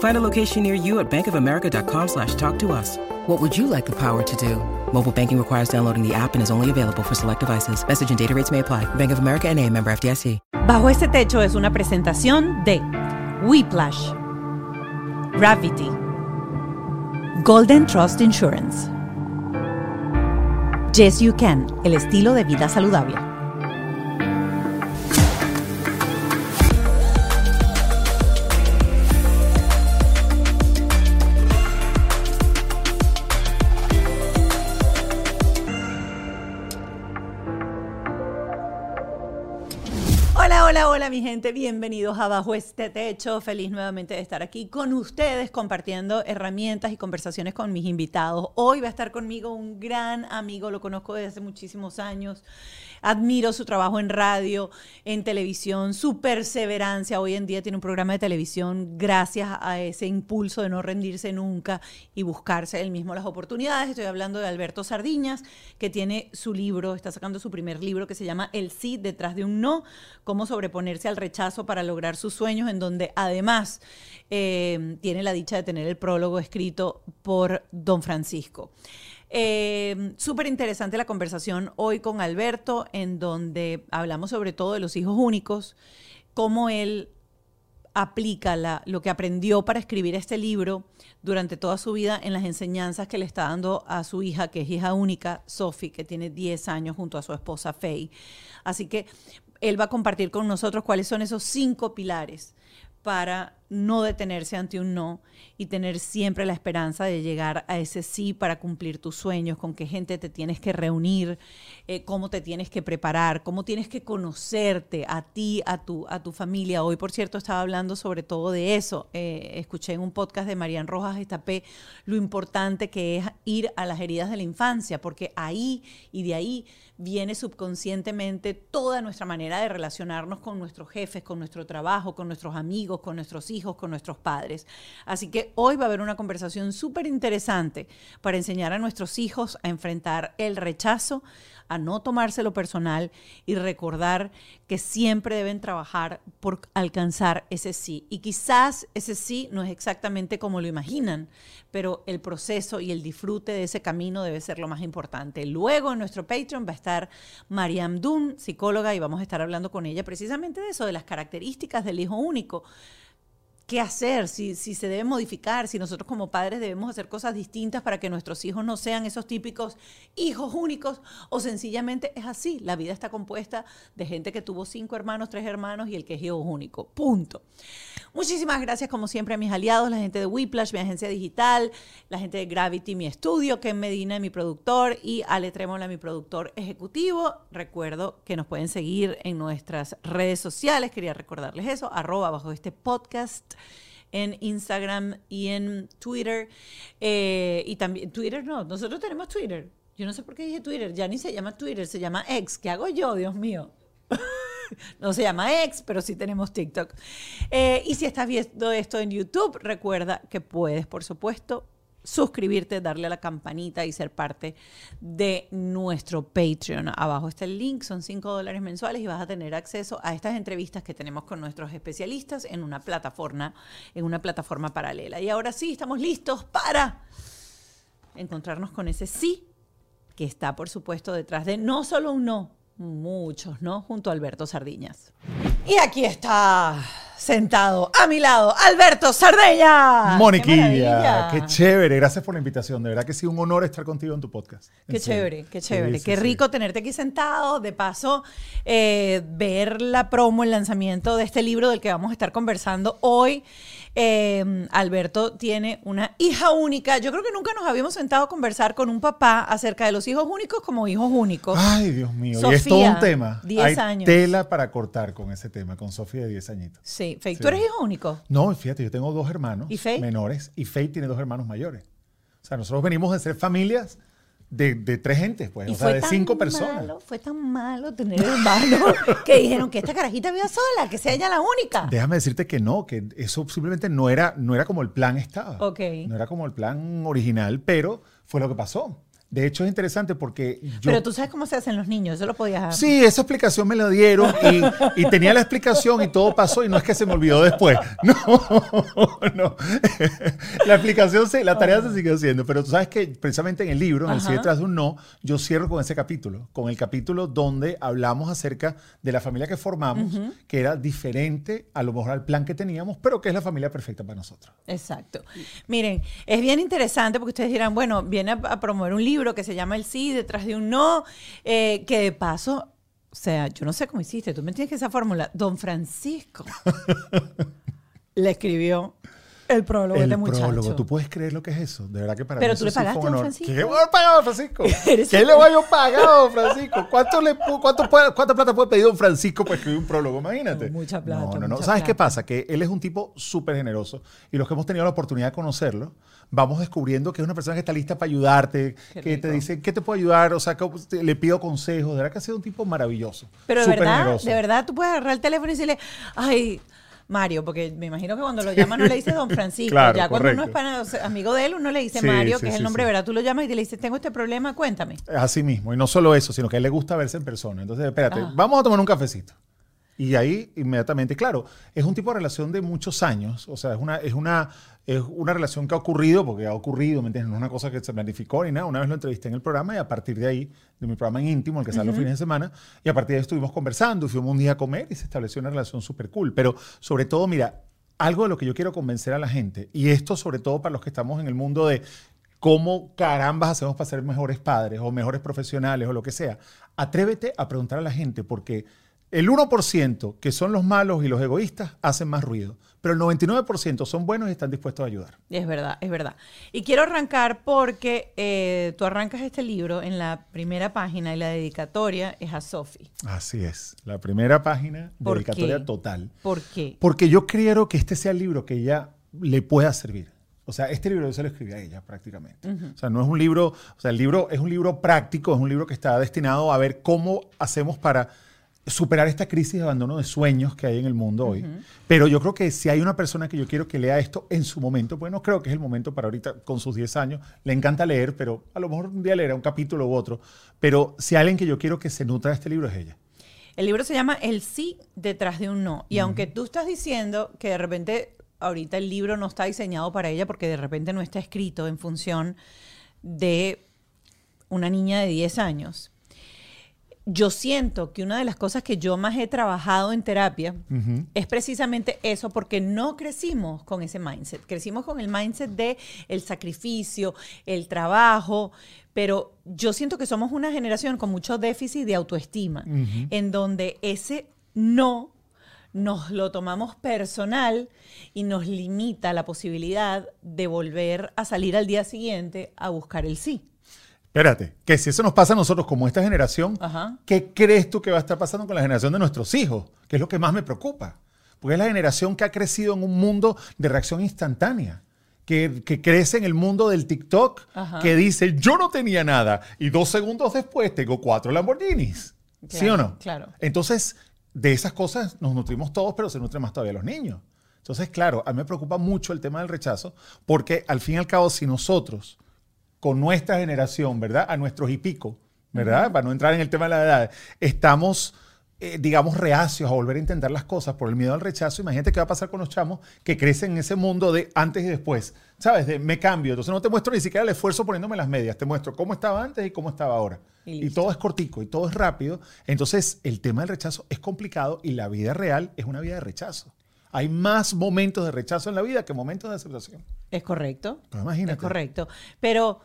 Find a location near you at bankofamerica.com slash talk to us. What would you like the power to do? Mobile banking requires downloading the app and is only available for select devices. Message and data rates may apply. Bank of America and a member FDIC. Bajo este techo es una presentación de Whiplash, Gravity, Golden Trust Insurance, Yes You Can, el estilo de vida saludable. Hola, hola, mi gente, bienvenidos a Bajo este Techo. Feliz nuevamente de estar aquí con ustedes compartiendo herramientas y conversaciones con mis invitados. Hoy va a estar conmigo un gran amigo, lo conozco desde hace muchísimos años. Admiro su trabajo en radio, en televisión, su perseverancia. Hoy en día tiene un programa de televisión gracias a ese impulso de no rendirse nunca y buscarse él mismo las oportunidades. Estoy hablando de Alberto Sardiñas, que tiene su libro, está sacando su primer libro que se llama El sí detrás de un no, cómo sobreponerse al rechazo para lograr sus sueños, en donde además eh, tiene la dicha de tener el prólogo escrito por don Francisco. Eh, Súper interesante la conversación hoy con Alberto, en donde hablamos sobre todo de los hijos únicos, cómo él aplica lo que aprendió para escribir este libro durante toda su vida en las enseñanzas que le está dando a su hija, que es hija única, Sophie, que tiene 10 años junto a su esposa Faye. Así que él va a compartir con nosotros cuáles son esos cinco pilares para no detenerse ante un no y tener siempre la esperanza de llegar a ese sí para cumplir tus sueños, con qué gente te tienes que reunir, eh, cómo te tienes que preparar, cómo tienes que conocerte a ti, a tu, a tu familia. Hoy, por cierto, estaba hablando sobre todo de eso. Eh, escuché en un podcast de Marian Rojas Estapé lo importante que es ir a las heridas de la infancia, porque ahí y de ahí viene subconscientemente toda nuestra manera de relacionarnos con nuestros jefes, con nuestro trabajo, con nuestros amigos, con nuestros hijos, con nuestros padres. Así que hoy va a haber una conversación súper interesante para enseñar a nuestros hijos a enfrentar el rechazo, a no tomárselo personal y recordar que siempre deben trabajar por alcanzar ese sí. Y quizás ese sí no es exactamente como lo imaginan, pero el proceso y el disfrute de ese camino debe ser lo más importante. Luego en nuestro Patreon va a estar Mariam Dun, psicóloga, y vamos a estar hablando con ella precisamente de eso, de las características del hijo único qué hacer, si, si, se debe modificar, si nosotros como padres debemos hacer cosas distintas para que nuestros hijos no sean esos típicos hijos únicos o sencillamente es así. La vida está compuesta de gente que tuvo cinco hermanos, tres hermanos y el que es hijo único. Punto. Muchísimas gracias como siempre a mis aliados, la gente de Whiplash, mi agencia digital, la gente de Gravity, mi estudio, Ken Medina, mi productor y Ale Tremola, mi productor ejecutivo. Recuerdo que nos pueden seguir en nuestras redes sociales, quería recordarles eso, arroba bajo este podcast en Instagram y en Twitter. Eh, y también, Twitter no, nosotros tenemos Twitter. Yo no sé por qué dije Twitter, ya ni se llama Twitter, se llama X. ¿Qué hago yo, Dios mío? no se llama X, pero sí tenemos TikTok. Eh, y si estás viendo esto en YouTube, recuerda que puedes, por supuesto, suscribirte, darle a la campanita y ser parte de nuestro Patreon. Abajo está el link, son 5 dólares mensuales y vas a tener acceso a estas entrevistas que tenemos con nuestros especialistas en una plataforma, en una plataforma paralela. Y ahora sí, estamos listos para encontrarnos con ese sí que está, por supuesto, detrás de no solo un no, muchos, ¿no? Junto a Alberto Sardiñas. Y aquí está sentado a mi lado, Alberto Sardeña. Moniquilla, qué, chévere. Gracias por la invitación. De verdad que sí, un honor estar contigo en tu podcast. Qué chévere, qué chévere. qué rico tenerte aquí sentado. De paso, eh, ver la promo, el lanzamiento de este libro del que vamos a estar conversando hoy. Eh, Alberto tiene una hija única. Yo creo que nunca nos habíamos sentado a conversar con un papá acerca de los hijos únicos como hijos únicos. Ay, Dios mío. y es todo un tema. 10 años. Tela para cortar con ese tema, con Sofía de 10 añitos. Sí, Faye, ¿tú eres hijo único? No, fíjate, yo tengo dos hermanos menores y Faye tiene dos hermanos mayores. O sea, nosotros venimos de ser familias de, de, tres gentes, pues, o sea, de cinco personas. fue tan malo tener hermanos que dijeron que esta carajita viva sola, que sea ella la única. Déjame decirte que no, que eso simplemente no era, no era como el plan estaba. Ok. No era como el plan original, pero fue lo que pasó. De hecho, es interesante porque yo... Pero tú sabes cómo se hacen los niños, eso lo podías... Sí, esa explicación me la dieron y, tenía la explicación y todo pasó y no es que se me olvidó después. No, no. La explicación, sí, la tarea se sigue haciendo, pero tú sabes que precisamente en el libro, en el sí detrás de un no, yo cierro con ese capítulo, con el capítulo donde hablamos acerca de la familia que formamos, que era diferente a lo mejor al plan que teníamos, pero que es la familia perfecta para nosotros. Exacto. Miren, es bien interesante porque ustedes dirán, bueno, viene a promover un libro, que se llama El sí, detrás de un no, eh, que de paso, o sea, yo no sé cómo hiciste, tú me tienes que esa fórmula. Don Francisco le escribió el prólogo de este muchacho. prólogo, ¿tú puedes creer lo que es eso? De verdad que para Pero mí tú le pagaste a Don Francisco. ¿Qué le voy a pagar a Don Francisco? ¿Qué le voy a pagar a Don Francisco? ¿Cuánto le, cuánto puede, ¿Cuánta plata puede pedir Don Francisco para escribir un prólogo? Imagínate. mucha plata. No, no, no. ¿Sabes qué pasa? Que él es un tipo súper generoso y los que hemos tenido la oportunidad de conocerlo, vamos descubriendo que es una persona que está lista para ayudarte, que te dice, ¿qué te puedo ayudar? O sea, que le pido consejos. De verdad que ha sido un tipo maravilloso. Pero de verdad, de verdad, tú puedes agarrar el teléfono y decirle, ay, Mario, porque me imagino que cuando lo llama no le dice Don Francisco. ya cuando uno es amigo de él, uno le dice Mario, que es el nombre, ¿verdad? Tú lo llamas y te le dices, tengo este problema, cuéntame. Así mismo. Y no solo eso, sino que a él le gusta verse en persona. Entonces, espérate, vamos a tomar un cafecito. Y ahí inmediatamente, claro, es un tipo de relación de muchos años, o sea, es una, es una, es una relación que ha ocurrido, porque ha ocurrido, ¿me entiendes? No es una cosa que se planificó ni nada. Una vez lo entrevisté en el programa y a partir de ahí, de mi programa en íntimo, el que sale los fines de semana, y a partir de ahí estuvimos conversando, fuimos un día a comer y se estableció una relación súper cool. Pero sobre todo, mira, algo de lo que yo quiero convencer a la gente, y esto sobre todo para los que estamos en el mundo de cómo carambas hacemos para ser mejores padres o mejores profesionales o lo que sea, atrévete a preguntar a la gente porque el 1% que son los malos y los egoístas hacen más ruido, pero el 99% son buenos y están dispuestos a ayudar. Es verdad, es verdad. Y quiero arrancar porque eh, tú arrancas este libro en la primera página y la dedicatoria es a Sophie. Así es, la primera página, dedicatoria total. ¿Por qué? Porque yo quiero que este sea el libro que ella le pueda servir. O sea, este libro yo se lo escribí a ella prácticamente. O sea, no es un libro, o sea, el libro es un libro práctico, es un libro que está destinado a ver cómo hacemos para superar esta crisis de abandono de sueños que hay en el mundo hoy. Pero yo creo que si hay una persona que yo quiero que lea esto en su momento, pues no creo que es el momento para ahorita con sus 10 años, le encanta leer, pero a lo mejor un día leerá un capítulo u otro. Pero si hay alguien que yo quiero que se nutra de este libro es ella. El libro se llama El sí detrás de un no. Y aunque tú estás diciendo que de repente ahorita el libro no está diseñado para ella porque de repente no está escrito en función de una niña de 10 años yo siento que una de las cosas que yo más he trabajado en terapia es precisamente eso, porque no crecimos con ese mindset. Crecimos con el mindset de el sacrificio, el trabajo, pero yo siento que somos una generación con mucho déficit de autoestima, en donde ese no nos lo tomamos personal y nos limita la posibilidad de volver a salir al día siguiente a buscar el sí. Espérate, que si eso nos pasa a nosotros como esta generación, ¿qué crees tú que va a estar pasando con la generación de nuestros hijos? Que es lo que más me preocupa. Porque es la generación que ha crecido en un mundo de reacción instantánea. Que, crece en el mundo del TikTok, que dice, yo no tenía nada, y dos segundos después tengo cuatro Lamborghinis. ¿Sí o no? Claro. Entonces, de esas cosas nos nutrimos todos, pero se nutren más todavía los niños. Entonces, claro, a mí me preocupa mucho el tema del rechazo, porque al fin y al cabo, si nosotros con nuestra generación, ¿verdad? A nuestros y pico, ¿verdad? Para no entrar en el tema de la edad, estamos, eh, digamos, reacios a volver a intentar las cosas por el miedo al rechazo. Imagínate qué va a pasar con los chamos que crecen en ese mundo de antes y después, ¿sabes? De me cambio. Entonces no te muestro ni siquiera el esfuerzo poniéndome las medias, te muestro cómo estaba antes y cómo estaba ahora. y todo es cortico y todo es rápido. Entonces el tema del rechazo es complicado y la vida real es una vida de rechazo. Hay más momentos de rechazo en la vida que momentos de aceptación. Es correcto. Pues imagínate. Es correcto. Pero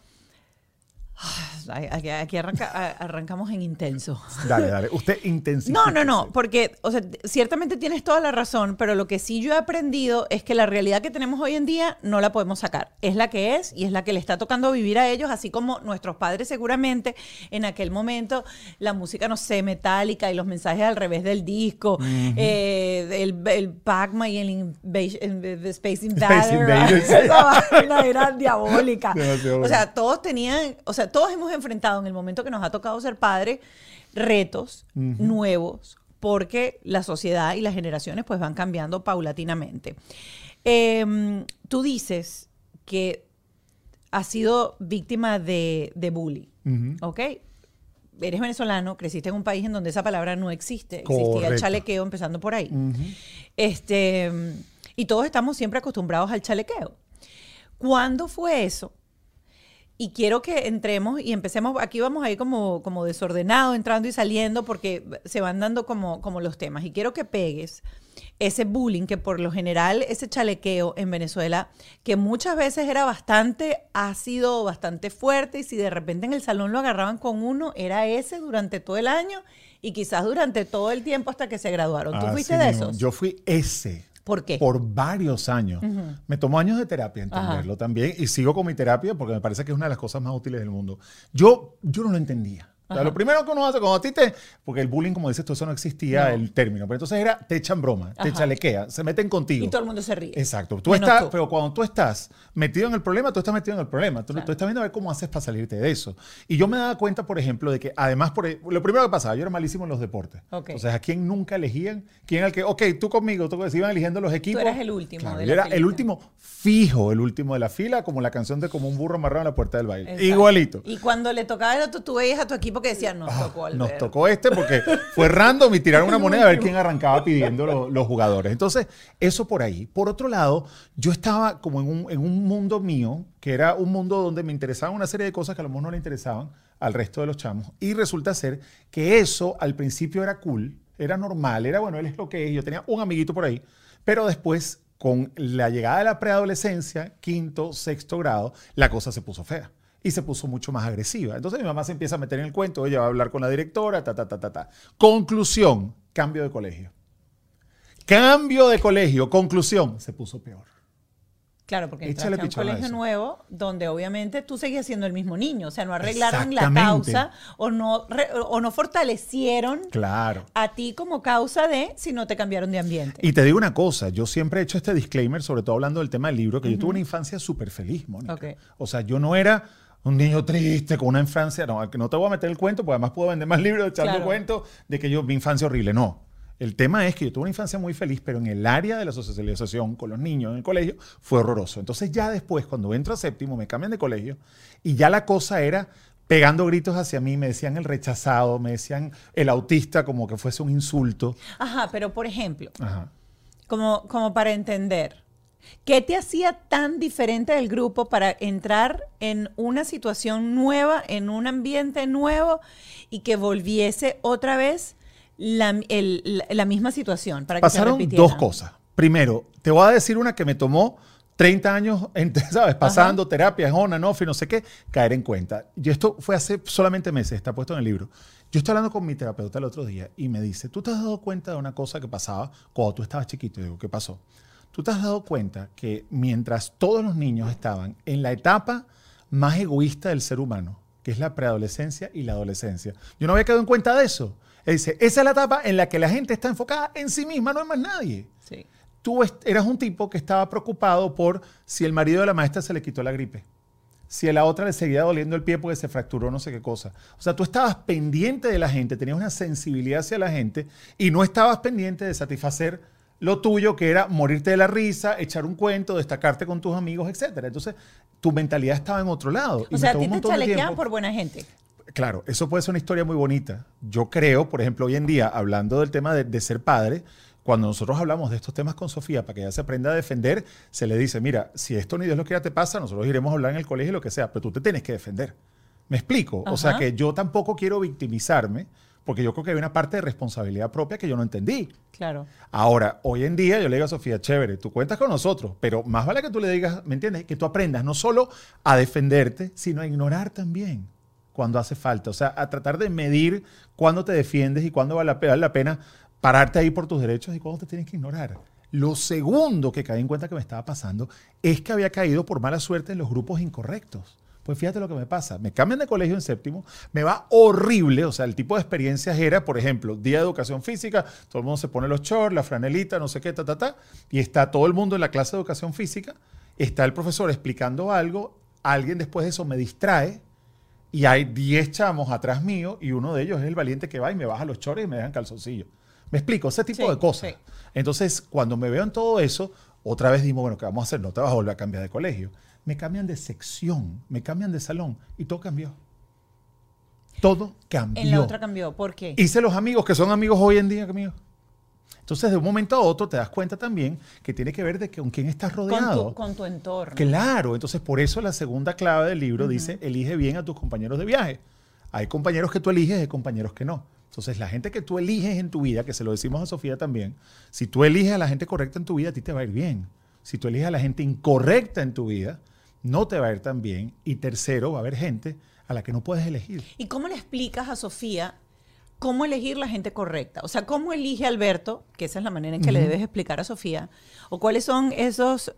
Aquí, aquí arranca- a- arrancamos en intenso. Dale, dale. Usted intensifica. No, no, no, porque, o sea, ciertamente tienes toda la razón, pero lo que sí yo he aprendido es que la realidad que tenemos hoy en día no la podemos sacar. Es la que es y es la que le está tocando vivir a ellos, así como nuestros padres seguramente en aquel momento la música, no sé, metálica y los mensajes al revés del disco, eh, el, el Pac-Man y el, Invasion- el Space Invader, Invaders. esa vaina era diabólica. O sea, todos tenían, o sea, todos hemos enfrentado en el momento que nos ha tocado ser padres retos nuevos porque la sociedad y las generaciones pues van cambiando paulatinamente. Em, tú dices que has sido víctima de, de bullying, ¿ok? Eres venezolano, creciste en un país en donde esa palabra no existe. Existía el chalequeo empezando por ahí. Este, y todos estamos siempre acostumbrados al chalequeo. ¿Cuándo fue eso? Y quiero que entremos y empecemos, aquí vamos a ir como, como desordenado, entrando y saliendo, porque se van dando como, como los temas. Y quiero que pegues ese bullying, que por lo general ese chalequeo en Venezuela, que muchas veces era bastante ácido, bastante fuerte, y si de repente en el salón lo agarraban con uno, era ese durante todo el año y quizás durante todo el tiempo hasta que se graduaron. ¿Tú Así fuiste de esos? Yo fui ese. ¿Por qué? Por varios años. Me tomó años de terapia entenderlo también y sigo con mi terapia porque me parece que es una de las cosas más útiles del mundo. Yo, yo no lo entendía. O sea, lo primero que uno hace cuando a ti te... Porque el bullying, como dices tú, eso no existía el término. Pero entonces era, te echan broma, te Ajá. chalequean, se meten contigo. Y todo el mundo se ríe. Exacto. Tú Menos estás, tú. pero cuando tú estás metido en el problema, tú estás metido en el problema. Tú, tú estás viendo a ver cómo haces para salirte de eso. Y yo me daba cuenta, por ejemplo, de que además, por, e, lo primero que pasaba, yo era malísimo en los deportes. Ok. Entonces, ¿a quién nunca elegían? ¿Quién era el que, ok, tú conmigo, tú se iban eligiendo los equipos? eras el último Claro, de yo la era el filita. último fijo, el último de la fila, como la canción de Como un burro amarrado en la puerta del baile. Exacto. Igualito. Y cuando le tocaba el otro, tú veías a tu equipo que decía, nos tocó Nos tocó este porque fue random y tiraron una moneda a ver quién arrancaba pidiendo lo- los jugadores. Entonces, eso por ahí. Por otro lado, yo estaba como en un, en un mundo mío, que era un mundo donde me interesaban una serie de cosas que a lo mejor no le interesaban al resto de los chamos. Y resulta ser que eso al principio era cool, era normal, era bueno, él es lo que es. Yo tenía un amiguito por ahí, pero después, con la llegada de la preadolescencia, quinto, sexto grado, la cosa se puso fea y se puso mucho más agresiva. Entonces mi mamá se empieza a meter en el cuento, ella va a hablar con la directora, ta, ta, ta, ta, ta. Conclusión, cambio de colegio. Cambio de colegio, conclusión, se puso peor. Claro, porque entraste a un a colegio nuevo donde obviamente tú seguías siendo el mismo niño. O sea, no arreglaron la causa o no, re- o no fortalecieron Claro. a ti como causa de si no te cambiaron de ambiente. Y te digo una cosa, yo siempre he hecho este disclaimer, sobre todo hablando del tema del libro, que yo tuve una infancia súper feliz, Mónica. O sea, yo no era un niño triste con una infancia, no, que no te voy a meter el cuento, porque además puedo vender más libros echando Claro. cuentos de que yo, mi infancia horrible, no. El tema es que yo tuve una infancia muy feliz, pero en el área de la socialización con los niños en el colegio fue horroroso. Entonces ya después, cuando entro a séptimo, me cambian de colegio y ya la cosa era pegando gritos hacia mí, me decían el rechazado, me decían el autista como que fuese un insulto. Ajá, pero por ejemplo, Ajá. como, como para entender, ¿qué te hacía tan diferente del grupo para entrar en una situación nueva, en un ambiente nuevo y que volviese otra vez la, el- la- la misma situación? Para que Pasaron dos cosas. Primero, te voy a decir una que me tomó 30 años, ¿sabes? Pasando terapias, on and off y no sé qué, caer en cuenta. Y esto fue hace solamente meses, está puesto en el libro. Yo estoy hablando con mi terapeuta el otro día y me dice, ¿tú te has dado cuenta de una cosa que pasaba cuando tú estabas chiquito? Y digo, ¿qué pasó? ¿Tú te has dado cuenta que mientras todos los niños estaban en la etapa más egoísta del ser humano, que es la preadolescencia y la adolescencia, yo no había quedado en cuenta de eso. Él dice, esa es la etapa en la que la gente está enfocada en sí misma, no hay más nadie. Sí. Tú eras un tipo que estaba preocupado por si el marido de la maestra se le quitó la gripe. Si a la otra le seguía doliendo el pie porque se fracturó no sé qué cosa. O sea, tú estabas pendiente de la gente, tenías una sensibilidad hacia la gente y no estabas pendiente de satisfacer lo tuyo, que era morirte de la risa, echar un cuento, destacarte con tus amigos, etc. Entonces, tu mentalidad estaba en otro lado. y O me sea, a ti te tiempo. por buena gente. Claro, eso puede ser una historia muy bonita. Yo creo, por ejemplo, hoy en día, hablando del tema de, de ser padre, cuando nosotros hablamos de estos temas con Sofía para que ella se aprenda a defender, se le dice, mira, si esto ni Dios lo quiera te pasa, nosotros iremos a hablar en el colegio lo que sea, pero tú te tienes que defender. ¿Me explico? O sea Ajá. que yo tampoco quiero victimizarme porque yo creo que hay una parte de responsabilidad propia que yo no entendí. Claro. Ahora, hoy en día yo le digo a Sofía, chévere, tú cuentas con nosotros, pero más vale que tú le digas, ¿me entiendes? Que tú aprendas no solo a defenderte, sino a ignorar también cuando hace falta. O sea, a tratar de medir cuándo te defiendes y cuándo vale la pena pararte ahí por tus derechos y cuándo te tienes que ignorar. Lo segundo que caí en cuenta que me estaba pasando es que había caído por mala suerte en los grupos incorrectos. Pues fíjate lo que me pasa. Me cambian de colegio en séptimo, me va horrible. O sea, el tipo de experiencias era, por ejemplo, día de educación física, todo el mundo se pone los shorts, la franelita, no sé qué, ta, ta, ta, y está todo el mundo en la clase de educación física, está el profesor explicando algo, alguien después de eso me distrae, y hay 10 chamos atrás mío, y uno de ellos es el valiente que va y me baja los shorts y me dejan calzoncillo. Me explico, ese tipo de cosas. Entonces, cuando me veo en todo eso, otra vez digo, bueno, ¿qué vamos a hacer? No te vas a volver a cambiar de colegio me cambian de sección, me cambian de salón y todo cambió. Todo cambió. En la otra cambió, ¿por qué? Hice los amigos que son amigos hoy en día conmigo. Entonces, de un momento a otro te das cuenta también que tiene que ver de con quién estás rodeado. Con tu, entorno. Claro, entonces por eso la segunda clave del libro dice, elige bien a tus compañeros de viaje. Hay compañeros que tú eliges y compañeros que no. Entonces, la gente que tú eliges en tu vida, que se lo decimos a Sofía también, si tú eliges a la gente correcta en tu vida, a ti te va a ir bien. Si tú eliges a la gente incorrecta en tu vida, no te va a ir tan bien. Y tercero, va a haber gente a la que no puedes elegir. ¿Y cómo le explicas a Sofía cómo elegir la gente correcta? O sea, ¿cómo elige Alberto? Que esa es la manera en que le debes explicar a Sofía. ¿O cuáles son esos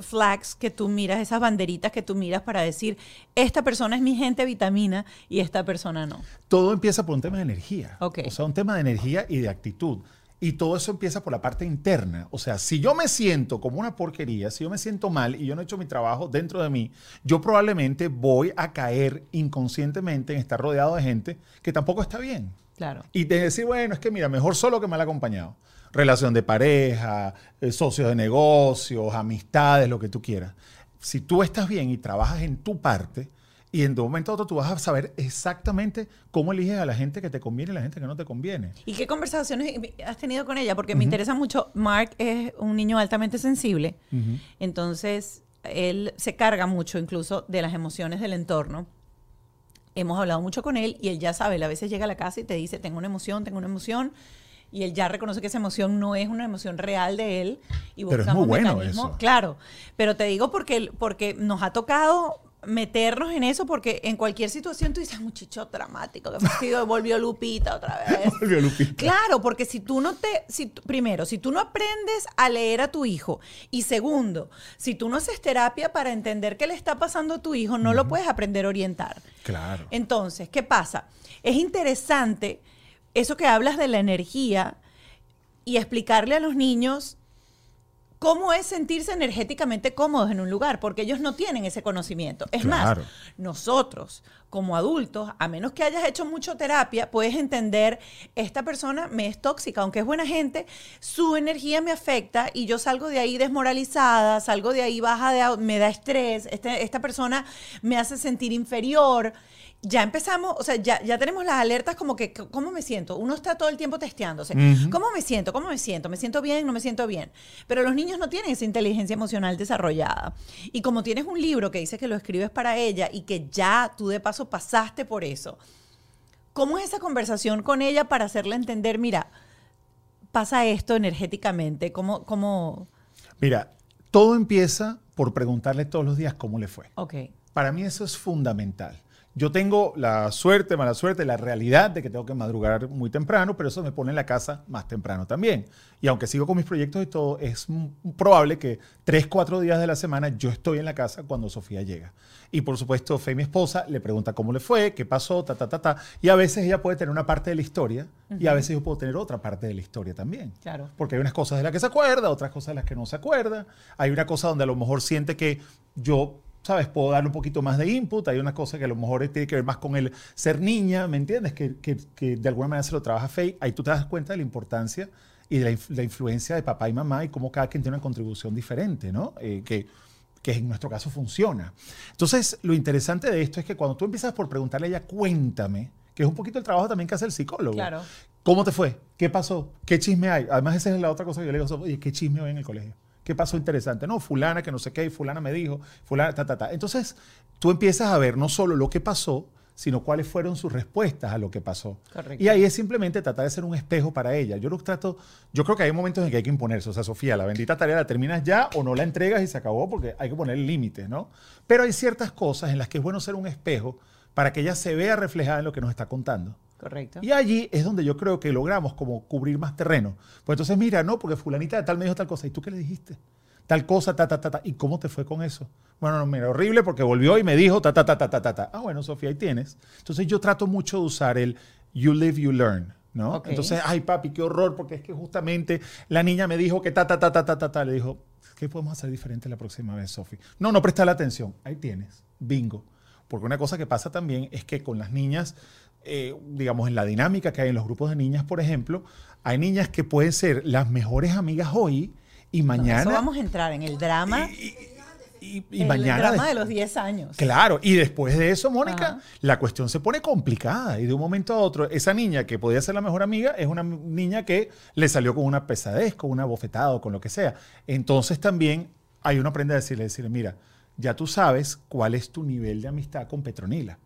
flags que tú miras, esas banderitas que tú miras para decir, esta persona es mi gente vitamina y esta persona no? Todo empieza por un tema de energía. Okay. O sea, un tema de energía y de actitud. Y todo eso empieza por la parte interna. O sea, si yo me siento como una porquería, si yo me siento mal y yo no he hecho mi trabajo dentro de mí, yo probablemente voy a caer inconscientemente en estar rodeado de gente que tampoco está bien. Claro. Y de decir, bueno, es que mira, mejor solo que mal acompañado. Relación de pareja, eh, socios de negocios, amistades, lo que tú quieras. Si tú estás bien y trabajas en tu parte, y en un momento a otro tú vas a saber exactamente cómo eliges a la gente que te conviene y la gente que no te conviene. ¿Y qué conversaciones has tenido con ella? Porque me interesa mucho. Mark es un niño altamente sensible. Entonces, él se carga mucho incluso de las emociones del entorno. Hemos hablado mucho con él y él ya sabe. A veces llega a la casa y te dice, tengo una emoción, tengo una emoción y él ya reconoce que esa emoción no es una emoción real de él y pero es muy bueno eso. Claro, pero te digo porque porque nos ha tocado meternos en eso porque en cualquier situación tú dices, muchacho dramático, que fastidio, volvió Lupita otra vez. volvió Lupita. Claro, porque si tú no te, si, primero, si tú no aprendes a leer a tu hijo y segundo, si tú no haces terapia para entender qué le está pasando a tu hijo, no lo puedes aprender a orientar. Claro. Entonces, ¿qué pasa? Es interesante eso que hablas de la energía y explicarle a los niños cómo es sentirse energéticamente cómodos en un lugar, porque ellos no tienen ese conocimiento. Es más, nosotros como adultos, a menos que hayas hecho mucho terapia, puedes entender, esta persona me es tóxica, aunque es buena gente, su energía me afecta y yo salgo de ahí desmoralizada, salgo de ahí baja, de, me da estrés, este, esta persona me hace sentir inferior ya empezamos, o sea, ya, ya tenemos las alertas como que, ¿cómo me siento? Uno está todo el tiempo testeándose. ¿Cómo me siento? ¿Cómo me siento? ¿Me siento bien? ¿No me siento bien? Pero los niños no tienen esa inteligencia emocional desarrollada. Y como tienes un libro que dice que lo escribes para ella y que ya tú de paso pasaste por eso, ¿cómo es esa conversación con ella para hacerle entender, mira, pasa esto energéticamente? ¿Cómo, cómo... Mira, todo empieza por preguntarle todos los días cómo le fue. Ok. Para mí eso es fundamental. Yo tengo la suerte, mala suerte, la realidad de que tengo que madrugar muy temprano, pero eso me pone en la casa más temprano también. Y aunque sigo con mis proyectos y todo, es probable que tres, cuatro días de la semana yo estoy en la casa cuando Sofía llega. Y por supuesto, Fe, mi esposa, le pregunta cómo le fue, qué pasó, ta, ta, ta, ta. Y a veces ella puede tener una parte de la historia y a veces yo puedo tener otra parte de la historia también. Claro. Porque hay unas cosas de las que se acuerda, otras cosas de las que no se acuerda. Hay una cosa donde a lo mejor siente que yo ¿sabes? Puedo darle un poquito más de input. Hay una cosa que a lo mejor tiene que ver más con el ser niña, ¿me entiendes? Que, que, de alguna manera se lo trabaja Faye. Ahí tú te das cuenta de la importancia y de la, influencia de papá y mamá y cómo cada quien tiene una contribución diferente, ¿no? Eh, que, que en nuestro caso funciona. Entonces, lo interesante de esto es que cuando tú empiezas por preguntarle a ella, cuéntame, que es un poquito el trabajo también que hace el psicólogo. Claro. ¿Cómo te fue? ¿Qué pasó? ¿Qué chisme hay? Además, esa es la otra cosa que yo le digo, oye, ¿qué chisme hay en el colegio? ¿Qué pasó interesante? No, fulana que no sé qué, fulana me dijo, fulana, ta, ta, ta. Entonces, tú empiezas a ver no solo lo que pasó, sino cuáles fueron sus respuestas a lo que pasó. Correcto. Y ahí es simplemente tratar de ser un espejo para ella. Yo lo trato, yo creo que hay momentos en que hay que imponerse. O sea, Sofía, la bendita tarea la terminas ya o no la entregas y se acabó porque hay que poner límites, ¿no? Pero hay ciertas cosas en las que es bueno ser un espejo para que ella se vea reflejada en lo que nos está contando. Correcto. Y allí es donde yo creo que logramos como cubrir más terreno. Pues entonces, mira, no, porque fulanita de tal me dijo tal cosa. ¿Y tú qué le dijiste? Tal cosa, ta, ta, ta, ta. ¿Y cómo te fue con eso? Bueno, no, mira, horrible porque volvió y me dijo ta, ta, ta, ta, ta, ta, ta. Ah, bueno, Sofía, ahí tienes. Entonces yo trato mucho de usar el you live, you learn. ¿no? Ok. Entonces, ay, papi, qué horror, porque es que justamente la niña me dijo que ta, ta, ta, ta, ta, ta, ta. Le dijo, ¿qué podemos hacer diferente la próxima vez, Sofía? No, no presta la atención. Ahí tienes, bingo. Porque una cosa que pasa también es que con las niñas, eh, digamos, en la dinámica que hay en los grupos de niñas, por ejemplo, hay niñas que pueden ser las mejores amigas hoy y No, mañana. eso vamos a entrar en el drama, y, y- y el mañana. drama de los 10 años. Claro, y después de eso, Mónica, Ajá. la cuestión se pone complicada y de un momento a otro, esa niña que podía ser la mejor amiga es una niña que le salió con una pesadez, con una bofetada o con lo que sea. Entonces también hay uno aprende a decirle, decirle, mira, ya tú sabes cuál es tu nivel de amistad con Petronila.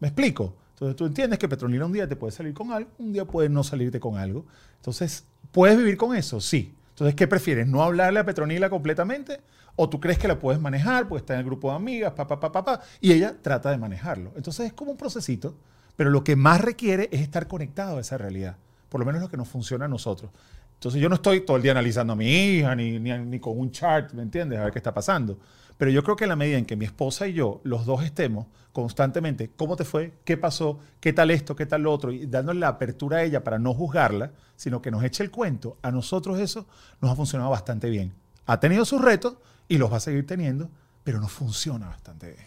¿Me explico? Entonces tú entiendes que Petronila un día te puede salir con algo, un día puede no salirte con algo. Entonces, ¿puedes vivir con eso? Sí. Entonces, ¿qué prefieres? ¿No hablarle a Petronila completamente? ¿O tú crees que la puedes manejar? Pues está en el grupo de amigas, pa, pa, pa, pa, pa, y ella trata de manejarlo. Entonces es como un procesito, pero lo que más requiere es estar conectado a esa realidad. Por lo menos lo que nos funciona a nosotros. Entonces yo no estoy todo el día analizando a mi hija, ni, ni con un chart, ¿me entiendes? A ver qué está pasando. Pero yo creo que en la medida en que mi esposa y yo, los dos estemos constantemente, ¿cómo te fue? ¿Qué pasó? ¿Qué tal esto? ¿Qué tal lo otro? Y dándole la apertura a ella para no juzgarla, sino que nos eche el cuento, a nosotros eso nos ha funcionado bastante bien. Ha tenido sus retos y los va a seguir teniendo, pero nos funciona bastante bien.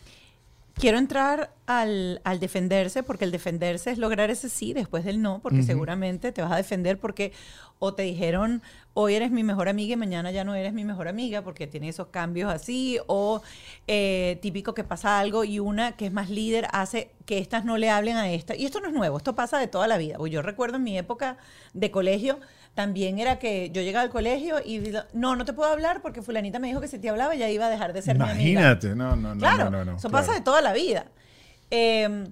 Quiero entrar al, al defenderse, porque el defenderse es lograr ese sí después del no, porque seguramente te vas a defender porque o te dijeron, hoy eres mi mejor amiga y mañana ya no eres mi mejor amiga, porque tiene esos cambios así, o eh, típico que pasa algo y una que es más líder hace que estas no le hablen a esta. Y esto no es nuevo, esto pasa de toda la vida. Pues yo recuerdo en mi época de colegio, también era que yo llegaba al colegio y no, no te puedo hablar porque fulanita me dijo que si te hablaba ya iba a dejar de ser mi amiga. Imagínate, no, no, no, Claro, no, no, no, eso claro. pasa de toda la vida. Eh,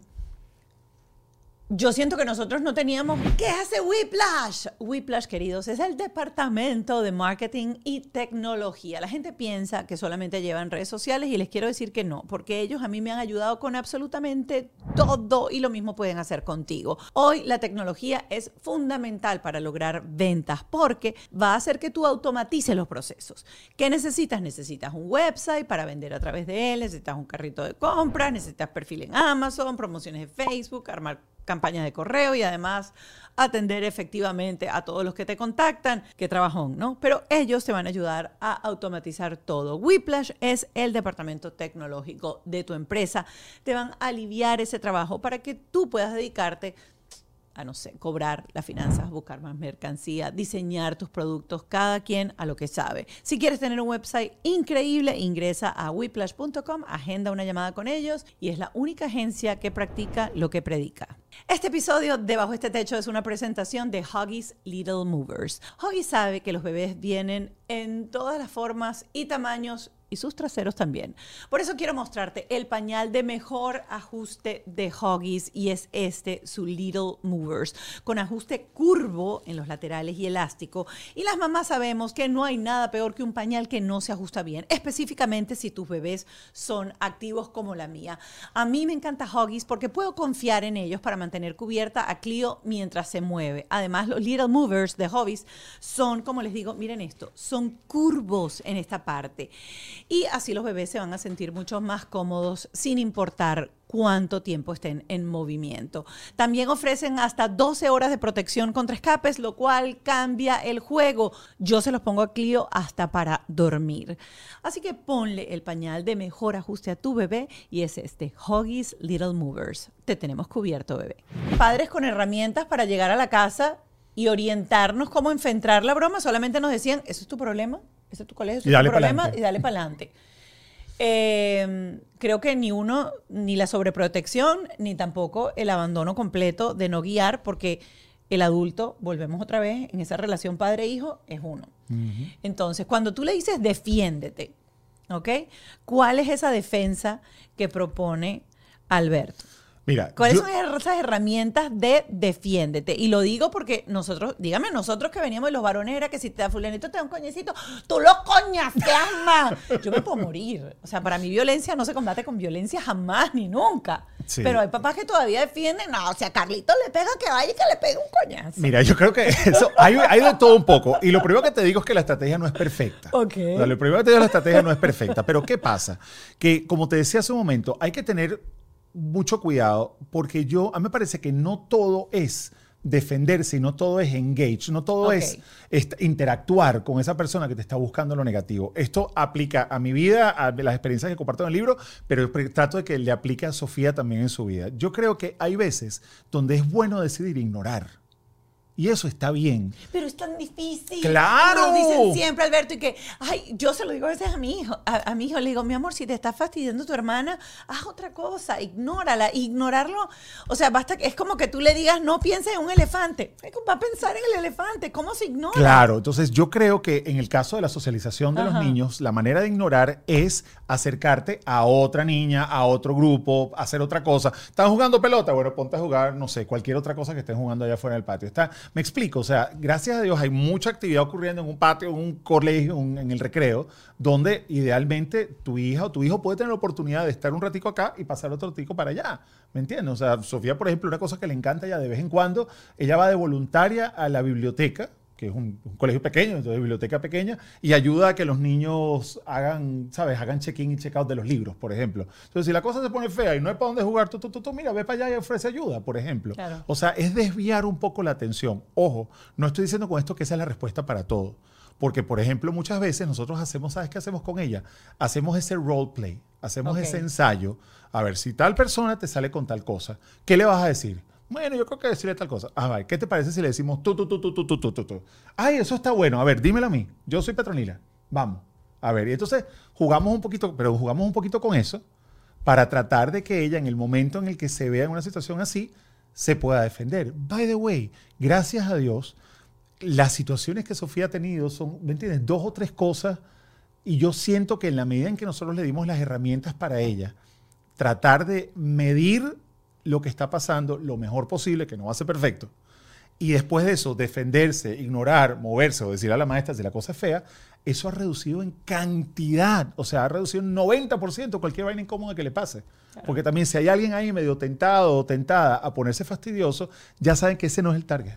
yo siento que nosotros no teníamos. ¿Qué hace Whiplash? Whiplash, queridos, es el departamento de marketing y tecnología. La gente piensa que solamente llevan redes sociales y les quiero decir que no, porque ellos a mí me han ayudado con absolutamente todo y lo mismo pueden hacer contigo. Hoy la tecnología es fundamental para lograr ventas porque va a hacer que tú automatices los procesos. ¿Qué necesitas? Necesitas un website para vender a través de él, necesitas un carrito de compras, necesitas perfil en Amazon, promociones de Facebook, armar campañas de correo y además atender efectivamente a todos los que te contactan. Qué trabajón, ¿no? Pero ellos te van a ayudar a automatizar todo. Whiplash es el departamento tecnológico de tu empresa. Te van a aliviar ese trabajo para que tú puedas dedicarte a, no sé, cobrar las finanzas, buscar más mercancía, diseñar tus productos, cada quien a lo que sabe. Si quieres tener un website increíble, ingresa a whiplash.com, agenda una llamada con ellos y es la única agencia que practica lo que predica. Este episodio de Bajo este Techo es una presentación de Huggies Little Movers. Huggies sabe que los bebés vienen en todas las formas y tamaños y sus traseros también. Por eso quiero mostrarte el pañal de mejor ajuste de Huggies y es este, su Little Movers, con ajuste curvo en los laterales y elástico. Y las mamás sabemos que no hay nada peor que un pañal que no se ajusta bien, específicamente si tus bebés son activos como la mía. A mí me encanta Huggies porque puedo confiar en ellos para mantener cubierta a Clio mientras se mueve. Además, los Little Movers de Huggies son, como les digo, miren esto, son curvos en esta parte. Y así los bebés se van a sentir mucho más cómodos sin importar cuánto tiempo estén en movimiento. También ofrecen hasta 12 horas de protección contra escapes, lo cual cambia el juego. Yo se los pongo a Clio hasta para dormir. Así que ponle el pañal de mejor ajuste a tu bebé y es este Huggies Little Movers. Te tenemos cubierto, bebé. Padres con herramientas para llegar a la casa y orientarnos cómo enfrentar la broma, solamente nos decían, eso es tu problema, ese es tu colegio, ese Y es tu problema y dale para adelante. Eh, creo que ni uno, ni la sobreprotección, ni tampoco el abandono completo de no guiar, porque el adulto, volvemos otra vez, en esa relación padre-hijo, es uno. Entonces, cuando tú le dices defiéndete, ¿ok? ¿Cuál es esa defensa que propone Alberto? Mira, ¿Cuáles yo- son esas herramientas de defiéndete? Y lo digo porque nosotros, dígame, nosotros que veníamos de los varones era que si te da fulanito te da un coñecito, tú lo coñaseas más. Yo me puedo morir. O sea, para mí violencia no se combate con violencia jamás ni nunca. Sí. Pero hay papás que todavía defienden, no, o sea, Carlito le pega que vaya y que le pegue un coñazo. Mira, yo creo que eso, hay, hay de todo un poco. Y lo primero que te digo es que la estrategia no es perfecta. Ok. O sea, lo primero que te digo es que la estrategia no es perfecta. Pero ¿qué pasa? Que, como te decía hace un momento, hay que tener mucho cuidado porque yo, a mí me parece que no todo es defenderse y no todo es engage, no todo Ok. es est- interactuar con esa persona que te está buscando lo negativo. Esto aplica a mi vida, a las experiencias que comparto en el libro, pero trato de que le aplique a Sofía también en su vida. Yo creo que hay veces donde es bueno decidir ignorar. Y eso está bien. Pero es tan difícil. ¡Claro! Nos dicen siempre, Alberto, y que, ay, yo se lo digo a veces a mi hijo. A, a mi hijo le digo, mi amor, si te está fastidiando tu hermana, haz otra cosa, ignórala. Ignorarlo, o sea, basta que es como que tú le digas, no pienses en un elefante. Va a pensar en el elefante. ¿Cómo se ignora? Claro, entonces yo creo que en el caso de la socialización de Ajá. los niños, la manera de ignorar es acercarte a otra niña, a otro grupo, hacer otra cosa. ¿Están jugando pelota? Bueno, ponte a jugar, no sé, cualquier otra cosa que estén jugando allá afuera del patio. Está, me explico, o sea, gracias a Dios hay mucha actividad ocurriendo en un patio, en un colegio, en el recreo, donde idealmente tu hija o tu hijo puede tener la oportunidad de estar un ratico acá y pasar otro ratico para allá. ¿Me entiendes? O sea, Sofía, por ejemplo, una cosa que le encanta ya de vez en cuando, ella va de voluntaria a la biblioteca que es un, un colegio pequeño, entonces biblioteca pequeña, y ayuda a que los niños hagan, ¿sabes? Hagan check-in y check-out de los libros, por ejemplo. Entonces, si la cosa se pone fea y no hay para dónde jugar, tú, tú, tú, tú, mira, ve para allá y ofrece ayuda, por ejemplo. Claro. O sea, es desviar un poco la atención. Ojo, no estoy diciendo con esto que esa es la respuesta para todo. Porque, por ejemplo, muchas veces nosotros hacemos, ¿sabes qué hacemos con ella? Hacemos ese role play, hacemos ese ensayo. A ver, si tal persona te sale con tal cosa, ¿qué le vas a decir? Bueno, yo creo que decirle tal cosa. A ver, ¿qué te parece si le decimos tú, tú, tú, tú, tú, tú, tú, tú? Ay, eso está bueno. A ver, dímelo a mí. Yo soy Petronila. Vamos. A ver, y entonces jugamos un poquito, pero jugamos un poquito con eso para tratar de que ella, en el momento en el que se vea en una situación así, se pueda defender. By the way, gracias a Dios, las situaciones que Sofía ha tenido son, ¿me entiendes? Dos o tres cosas. Y yo siento que en la medida en que nosotros le dimos las herramientas para ella, tratar de medir lo que está pasando lo mejor posible, que no va a ser perfecto, y después de eso defenderse, ignorar, moverse o decir a la maestra si la cosa es fea, eso ha reducido en cantidad, o sea, ha reducido en 90% cualquier vaina incómoda que le pase. Porque también si hay alguien ahí medio tentado o tentada a ponerse fastidioso, ya saben que ese no es el target.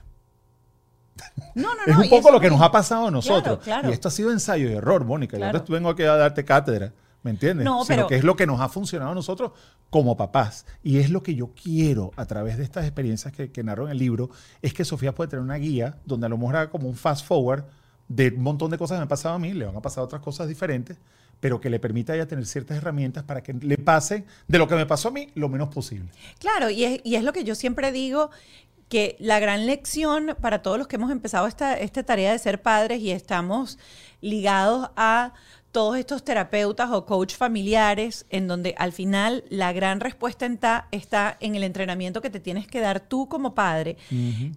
No, no, Es no. un poco lo que nos ha pasado a nosotros. claro. Y esto ha sido ensayo y error, Mónica. Claro. Yo no vengo aquí a darte cátedra, ¿me entiendes? No, Sino pero- que es lo que nos ha funcionado a nosotros como papás. Y es lo que yo quiero a través de estas experiencias que, que narro en el libro, es que Sofía puede tener una guía donde a lo mejor haga como un fast forward de un montón de cosas que me han pasado a mí, le van a pasar otras cosas diferentes, pero que le permita a ella tener ciertas herramientas para que le pase de lo que me pasó a mí lo menos posible. Claro, y es, y es lo que yo siempre digo, que la gran lección para todos los que hemos empezado esta, esta tarea de ser padres y estamos ligados a todos estos terapeutas o coach familiares, en donde al final la gran respuesta está, está en el entrenamiento que te tienes que dar tú como padre.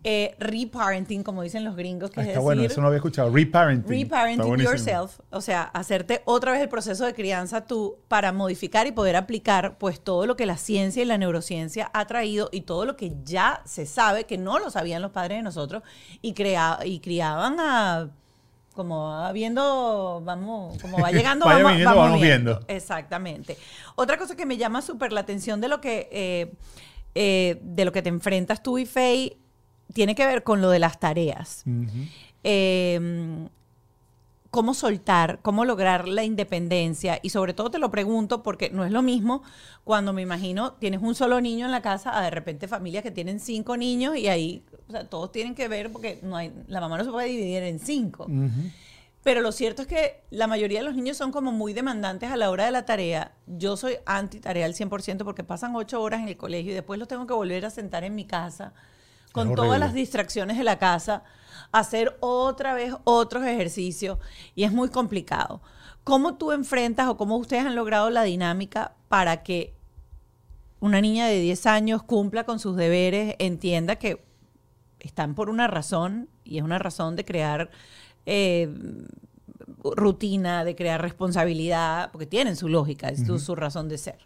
Eh, reparenting, como dicen los gringos, que Ah, es está decir, bueno, eso no había escuchado. Reparenting. Reparenting yourself, o sea, hacerte otra vez el proceso de crianza tú para modificar y poder aplicar pues todo lo que la ciencia y la neurociencia ha traído y todo lo que ya se sabe que no lo sabían los padres de nosotros y crea y criaban a como va viendo, vamos, como va llegando, vamos, viniendo, vamos vamos viendo. viendo. Exactamente. Otra cosa que me llama súper la atención de lo que eh, eh, de lo que te enfrentas tú y Faye tiene que ver con lo de las tareas. Ujú. Eh, cómo soltar, cómo lograr la independencia. Y sobre todo te lo pregunto porque no es lo mismo cuando me imagino tienes un solo niño en la casa a de repente familias que tienen cinco niños y ahí o sea, todos tienen que ver porque no hay, la mamá no se puede dividir en cinco. Pero lo cierto es que la mayoría de los niños son como muy demandantes a la hora de la tarea. Yo soy anti tarea al 100% porque pasan ocho horas en el colegio y después los tengo que volver a sentar en mi casa con todas las distracciones de la casa, hacer otra vez otros ejercicios y es muy complicado. ¿Cómo tú enfrentas o cómo ustedes han logrado la dinámica para que una niña de 10 años cumpla con sus deberes, entienda que están por una razón y es una razón de crear eh, rutina, de crear responsabilidad, porque tienen su lógica, es su- su razón de ser.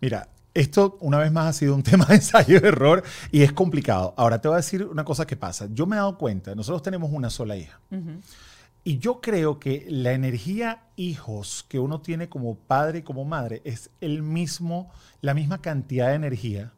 Mira, esto una vez más ha sido un tema de ensayo de error y es complicado. Ahora te voy a decir una cosa que pasa. Yo me he dado cuenta, nosotros tenemos una sola hija. Y yo creo que la energía hijos que uno tiene como padre y como madre es el mismo, la misma cantidad de energía.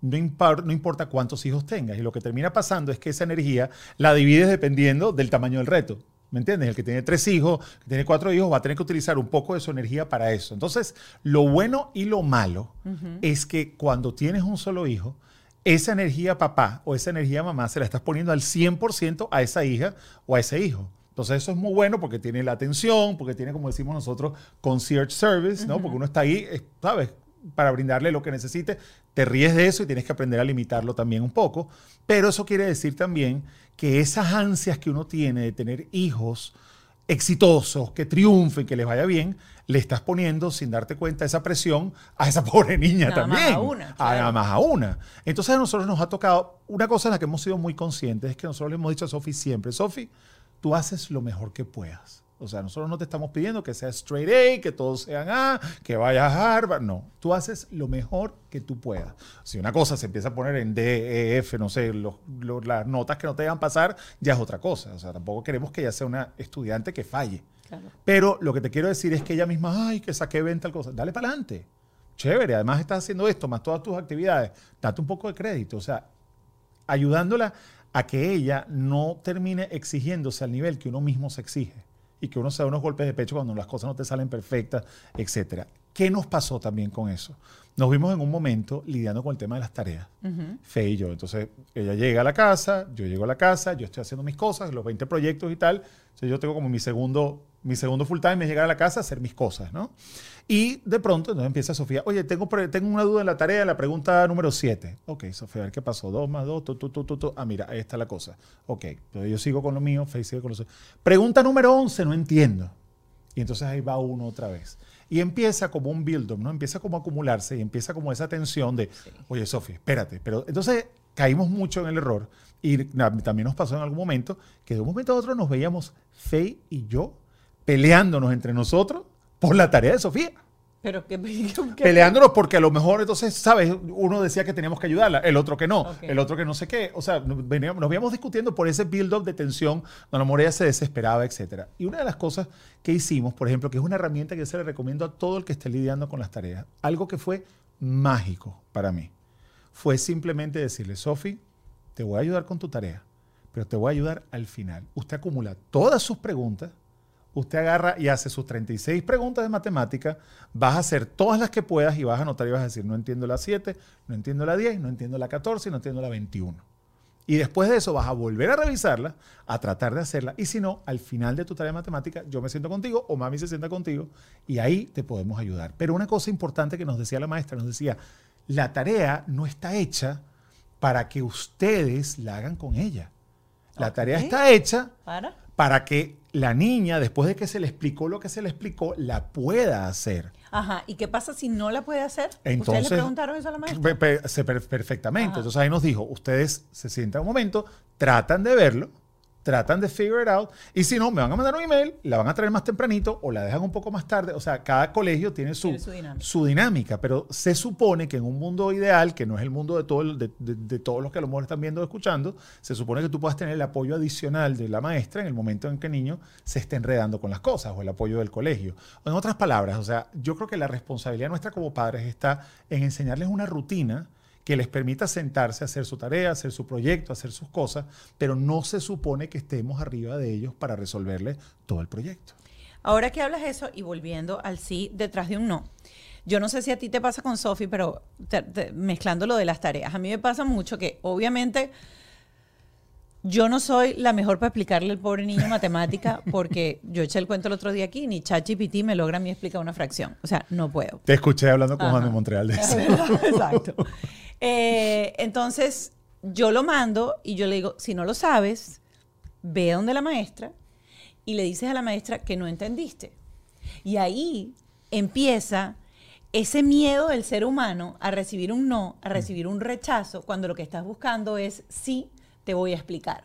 No, no importa cuántos hijos tengas. Y lo que termina pasando es que esa energía la divides dependiendo del tamaño del reto. ¿Me entiendes? El que tiene tres hijos, que tiene cuatro hijos, va a tener que utilizar un poco de su energía para eso. Entonces, lo bueno y lo malo es que cuando tienes un solo hijo, esa energía papá o esa energía mamá se la estás poniendo al 100% a esa hija o a ese hijo. Entonces eso es muy bueno porque tiene la atención, porque tiene, como decimos nosotros, concierge service, ¿no? Porque uno está ahí, ¿sabes? Para brindarle lo que necesite. Te ríes de eso y tienes que aprender a limitarlo también un poco. Pero eso quiere decir también que esas ansias que uno tiene de tener hijos exitosos, que triunfen, que les vaya bien, le estás poniendo sin darte cuenta esa presión a esa pobre niña nada también. Más a una, Nada más a una. Entonces a nosotros nos ha tocado, una cosa en la que hemos sido muy conscientes es que nosotros le hemos dicho a Sofi siempre, Sofi, tú haces lo mejor que puedas. O sea, nosotros no te estamos pidiendo que seas straight A, que todos sean A, que vayas a Harvard. No, tú haces lo mejor que tú puedas. Si una cosa se empieza a poner en D, E, F, no sé, las notas que no te dejan pasar, ya es otra cosa. O sea, tampoco queremos que ella sea una estudiante que falle. Pero lo que te quiero decir es que ella misma, ay, que saqué venta tal cosa. Dale para adelante. Chévere, además estás haciendo esto, más todas tus actividades. Date un poco de crédito. O sea, ayudándola a que ella no termine exigiéndose al nivel que uno mismo se exige y que uno se da unos golpes de pecho cuando las cosas no te salen perfectas, etc. ¿Qué nos pasó también con eso? Nos vimos en un momento lidiando con el tema de las tareas, Fe y yo. Entonces, ella llega a la casa, yo llego a la casa, yo estoy haciendo mis cosas, los 20 proyectos y tal. Entonces, yo tengo como mi segundo, mi segundo full time es llegar a la casa a hacer mis cosas, ¿no? Y de pronto entonces empieza Sofía, oye, tengo, tengo una duda en la tarea, la pregunta número 7. Ok, Sofía, a ver qué pasó. 2 más 2, tu, tu, tu, tu, Ah, mira, ahí está la cosa. Ok, entonces yo sigo con lo mío, Faye sigue con lo suyo. Pregunta número 11, no entiendo. Y entonces ahí va uno otra vez. Y empieza como un build-up, ¿no? Empieza como a acumularse y empieza como esa tensión de, oye, Sofía, espérate. Pero entonces caímos mucho en el error. Y también nos pasó en algún momento que de un momento a otro nos veíamos Faye y yo peleándonos entre nosotros por la tarea de Sofía. Pero que, peleándonos porque a lo mejor entonces, ¿sabes? Uno decía que teníamos que ayudarla, el otro que no, el otro que no sé qué. O sea, nos, veníamos, nos íbamos discutiendo por ese build-up de tensión, donde la Morea se desesperaba, etc. Y una de las cosas que hicimos, por ejemplo, que es una herramienta que yo se le recomiendo a todo el que esté lidiando con las tareas, algo que fue mágico para mí, fue simplemente decirle, Sofi, te voy a ayudar con tu tarea, pero te voy a ayudar al final. Usted acumula todas sus preguntas usted agarra y hace sus 36 preguntas de matemática, vas a hacer todas las que puedas y vas a anotar y vas a decir, no entiendo la 7, no entiendo la 10, no entiendo la 14, no entiendo la 21. Y después de eso vas a volver a revisarla, a tratar de hacerla. Y si no, al final de tu tarea de matemática, yo me siento contigo o mami se sienta contigo y ahí te podemos ayudar. Pero una cosa importante que nos decía la maestra, nos decía, la tarea no está hecha para que ustedes la hagan con ella. La tarea está hecha ¿Para? Para que la niña, después de que se le explicó lo que se le explicó, la pueda hacer. Ajá, ¿y qué pasa si no la puede hacer? Entonces, ¿Ustedes le preguntaron eso a la maestra? perfectamente. Entonces ahí nos dijo, ustedes se sientan un momento, tratan de verlo, tratan de figure it out. Y si no, me van a mandar un email, la van a traer más tempranito o la dejan un poco más tarde. O sea, cada colegio tiene su, su, dinámica. Pero se supone que en un mundo ideal, que no es el mundo de, todo de, de, todos los que a lo mejor están viendo o escuchando, se supone que tú puedas tener el apoyo adicional de la maestra en el momento en que el niño se esté enredando con las cosas o el apoyo del colegio. En otras palabras, o sea, yo creo que la responsabilidad nuestra como padres está en enseñarles una rutina que les permita sentarse a hacer su tarea, hacer su proyecto, hacer sus cosas, pero no se supone que estemos arriba de ellos para resolverles todo el proyecto. Ahora que hablas eso y volviendo al sí detrás de un no. Yo no sé si a ti te pasa con Sofi, pero mezclando lo de las tareas, a mí me pasa mucho que obviamente yo no soy la mejor para explicarle al pobre niño matemática porque yo eché el cuento el otro día aquí, ni ChatGPT me logra a mí explicar una fracción. O sea, no puedo. Te escuché hablando con Juan de Montreal de eso. Exacto. Eh, entonces, yo lo mando y yo le digo, si no lo sabes, ve a donde la maestra y le dices a la maestra que no entendiste. Y ahí empieza ese miedo del ser humano a recibir un no, a recibir un rechazo, cuando lo que estás buscando es sí, te voy a explicar.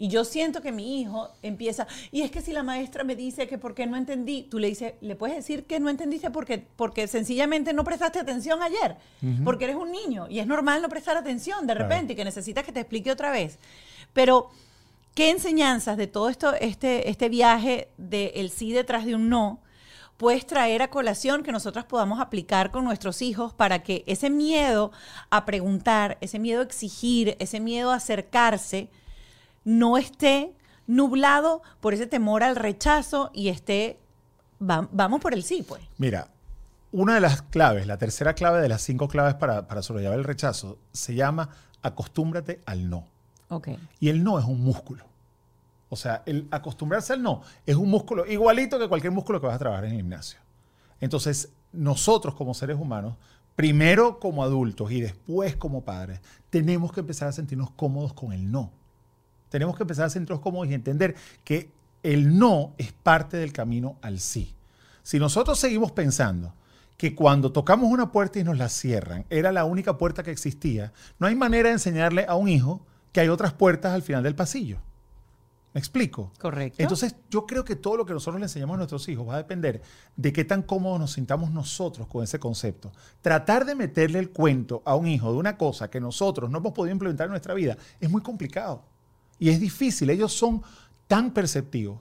Y yo siento que mi hijo empieza, y es que si la maestra me dice que por qué no entendí, tú le dices, le puedes decir que no entendiste porque, porque sencillamente no prestaste atención ayer, porque eres un niño y es normal no prestar atención de repente y que necesitas que te explique otra vez. Pero, ¿qué enseñanzas de todo esto, este, este viaje del el sí detrás de un no? Puedes traer a colación que nosotros podamos aplicar con nuestros hijos para que ese miedo a preguntar, ese miedo a exigir, ese miedo a acercarse, no esté nublado por ese temor al rechazo y esté, vamos por el sí, pues. Mira, una de las claves, la tercera clave de las cinco claves para, para sobrellevar el rechazo, se llama acostúmbrate al no. Okay. Y el no es un músculo. O sea, el acostumbrarse al no es un músculo igualito que cualquier músculo que vas a trabajar en el gimnasio. Entonces, nosotros como seres humanos, primero como adultos y después como padres, tenemos que empezar a sentirnos cómodos con el no. Tenemos que empezar a sentirnos cómodos y entender que el no es parte del camino al sí. Si nosotros seguimos pensando que cuando tocamos una puerta y nos la cierran, era la única puerta que existía, no hay manera de enseñarle a un hijo que hay otras puertas al final del pasillo. ¿Me explico? Correcto. Entonces, yo creo que todo lo que nosotros le enseñamos a nuestros hijos va a depender de qué tan cómodos nos sintamos nosotros con ese concepto. Tratar de meterle el cuento a un hijo de una cosa que nosotros no hemos podido implementar en nuestra vida es muy complicado. Y es difícil. Ellos son tan perceptivos,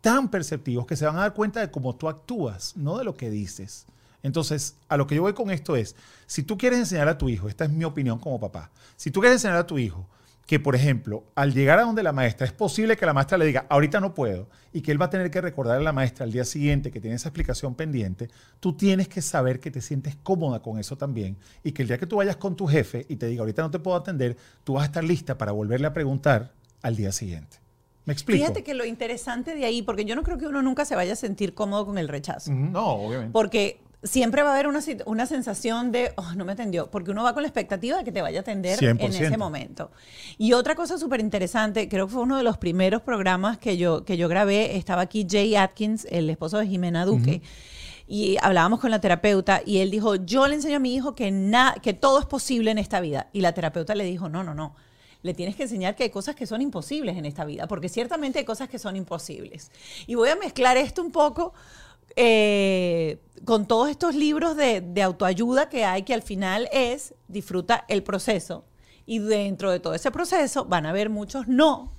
tan perceptivos que se van a dar cuenta de cómo tú actúas, no de lo que dices. Entonces, a lo que yo voy con esto es, si tú quieres enseñar a tu hijo, esta es mi opinión como papá, si tú quieres enseñar a tu hijo que, por ejemplo, al llegar a donde la maestra, es posible que la maestra le diga, ahorita no puedo, y que él va a tener que recordar a la maestra al día siguiente que tiene esa explicación pendiente, tú tienes que saber que te sientes cómoda con eso también, y que el día que tú vayas con tu jefe y te diga, ahorita no te puedo atender, tú vas a estar lista para volverle a preguntar al día siguiente. ¿Me explico? Fíjate que lo interesante de ahí, porque yo no creo que uno nunca se vaya a sentir cómodo con el rechazo. No, obviamente. Porque siempre va a haber una, una sensación de, oh, no me atendió, porque uno va con la expectativa de que te vaya a atender en ese momento. Y otra cosa súper interesante, creo que fue uno de los primeros programas que yo, que yo grabé, estaba aquí Jay Atkins, el esposo de Jimena Duque. Y hablábamos con la terapeuta y él dijo, yo le enseño a mi hijo que, que todo es posible en esta vida. Y la terapeuta le dijo, no, no, no le tienes que enseñar que hay cosas que son imposibles en esta vida, porque ciertamente hay cosas que son imposibles. Y voy a mezclar esto un poco eh, con todos estos libros de, autoayuda que hay, que al final es disfruta el proceso. Y dentro de todo ese proceso van a haber muchos no.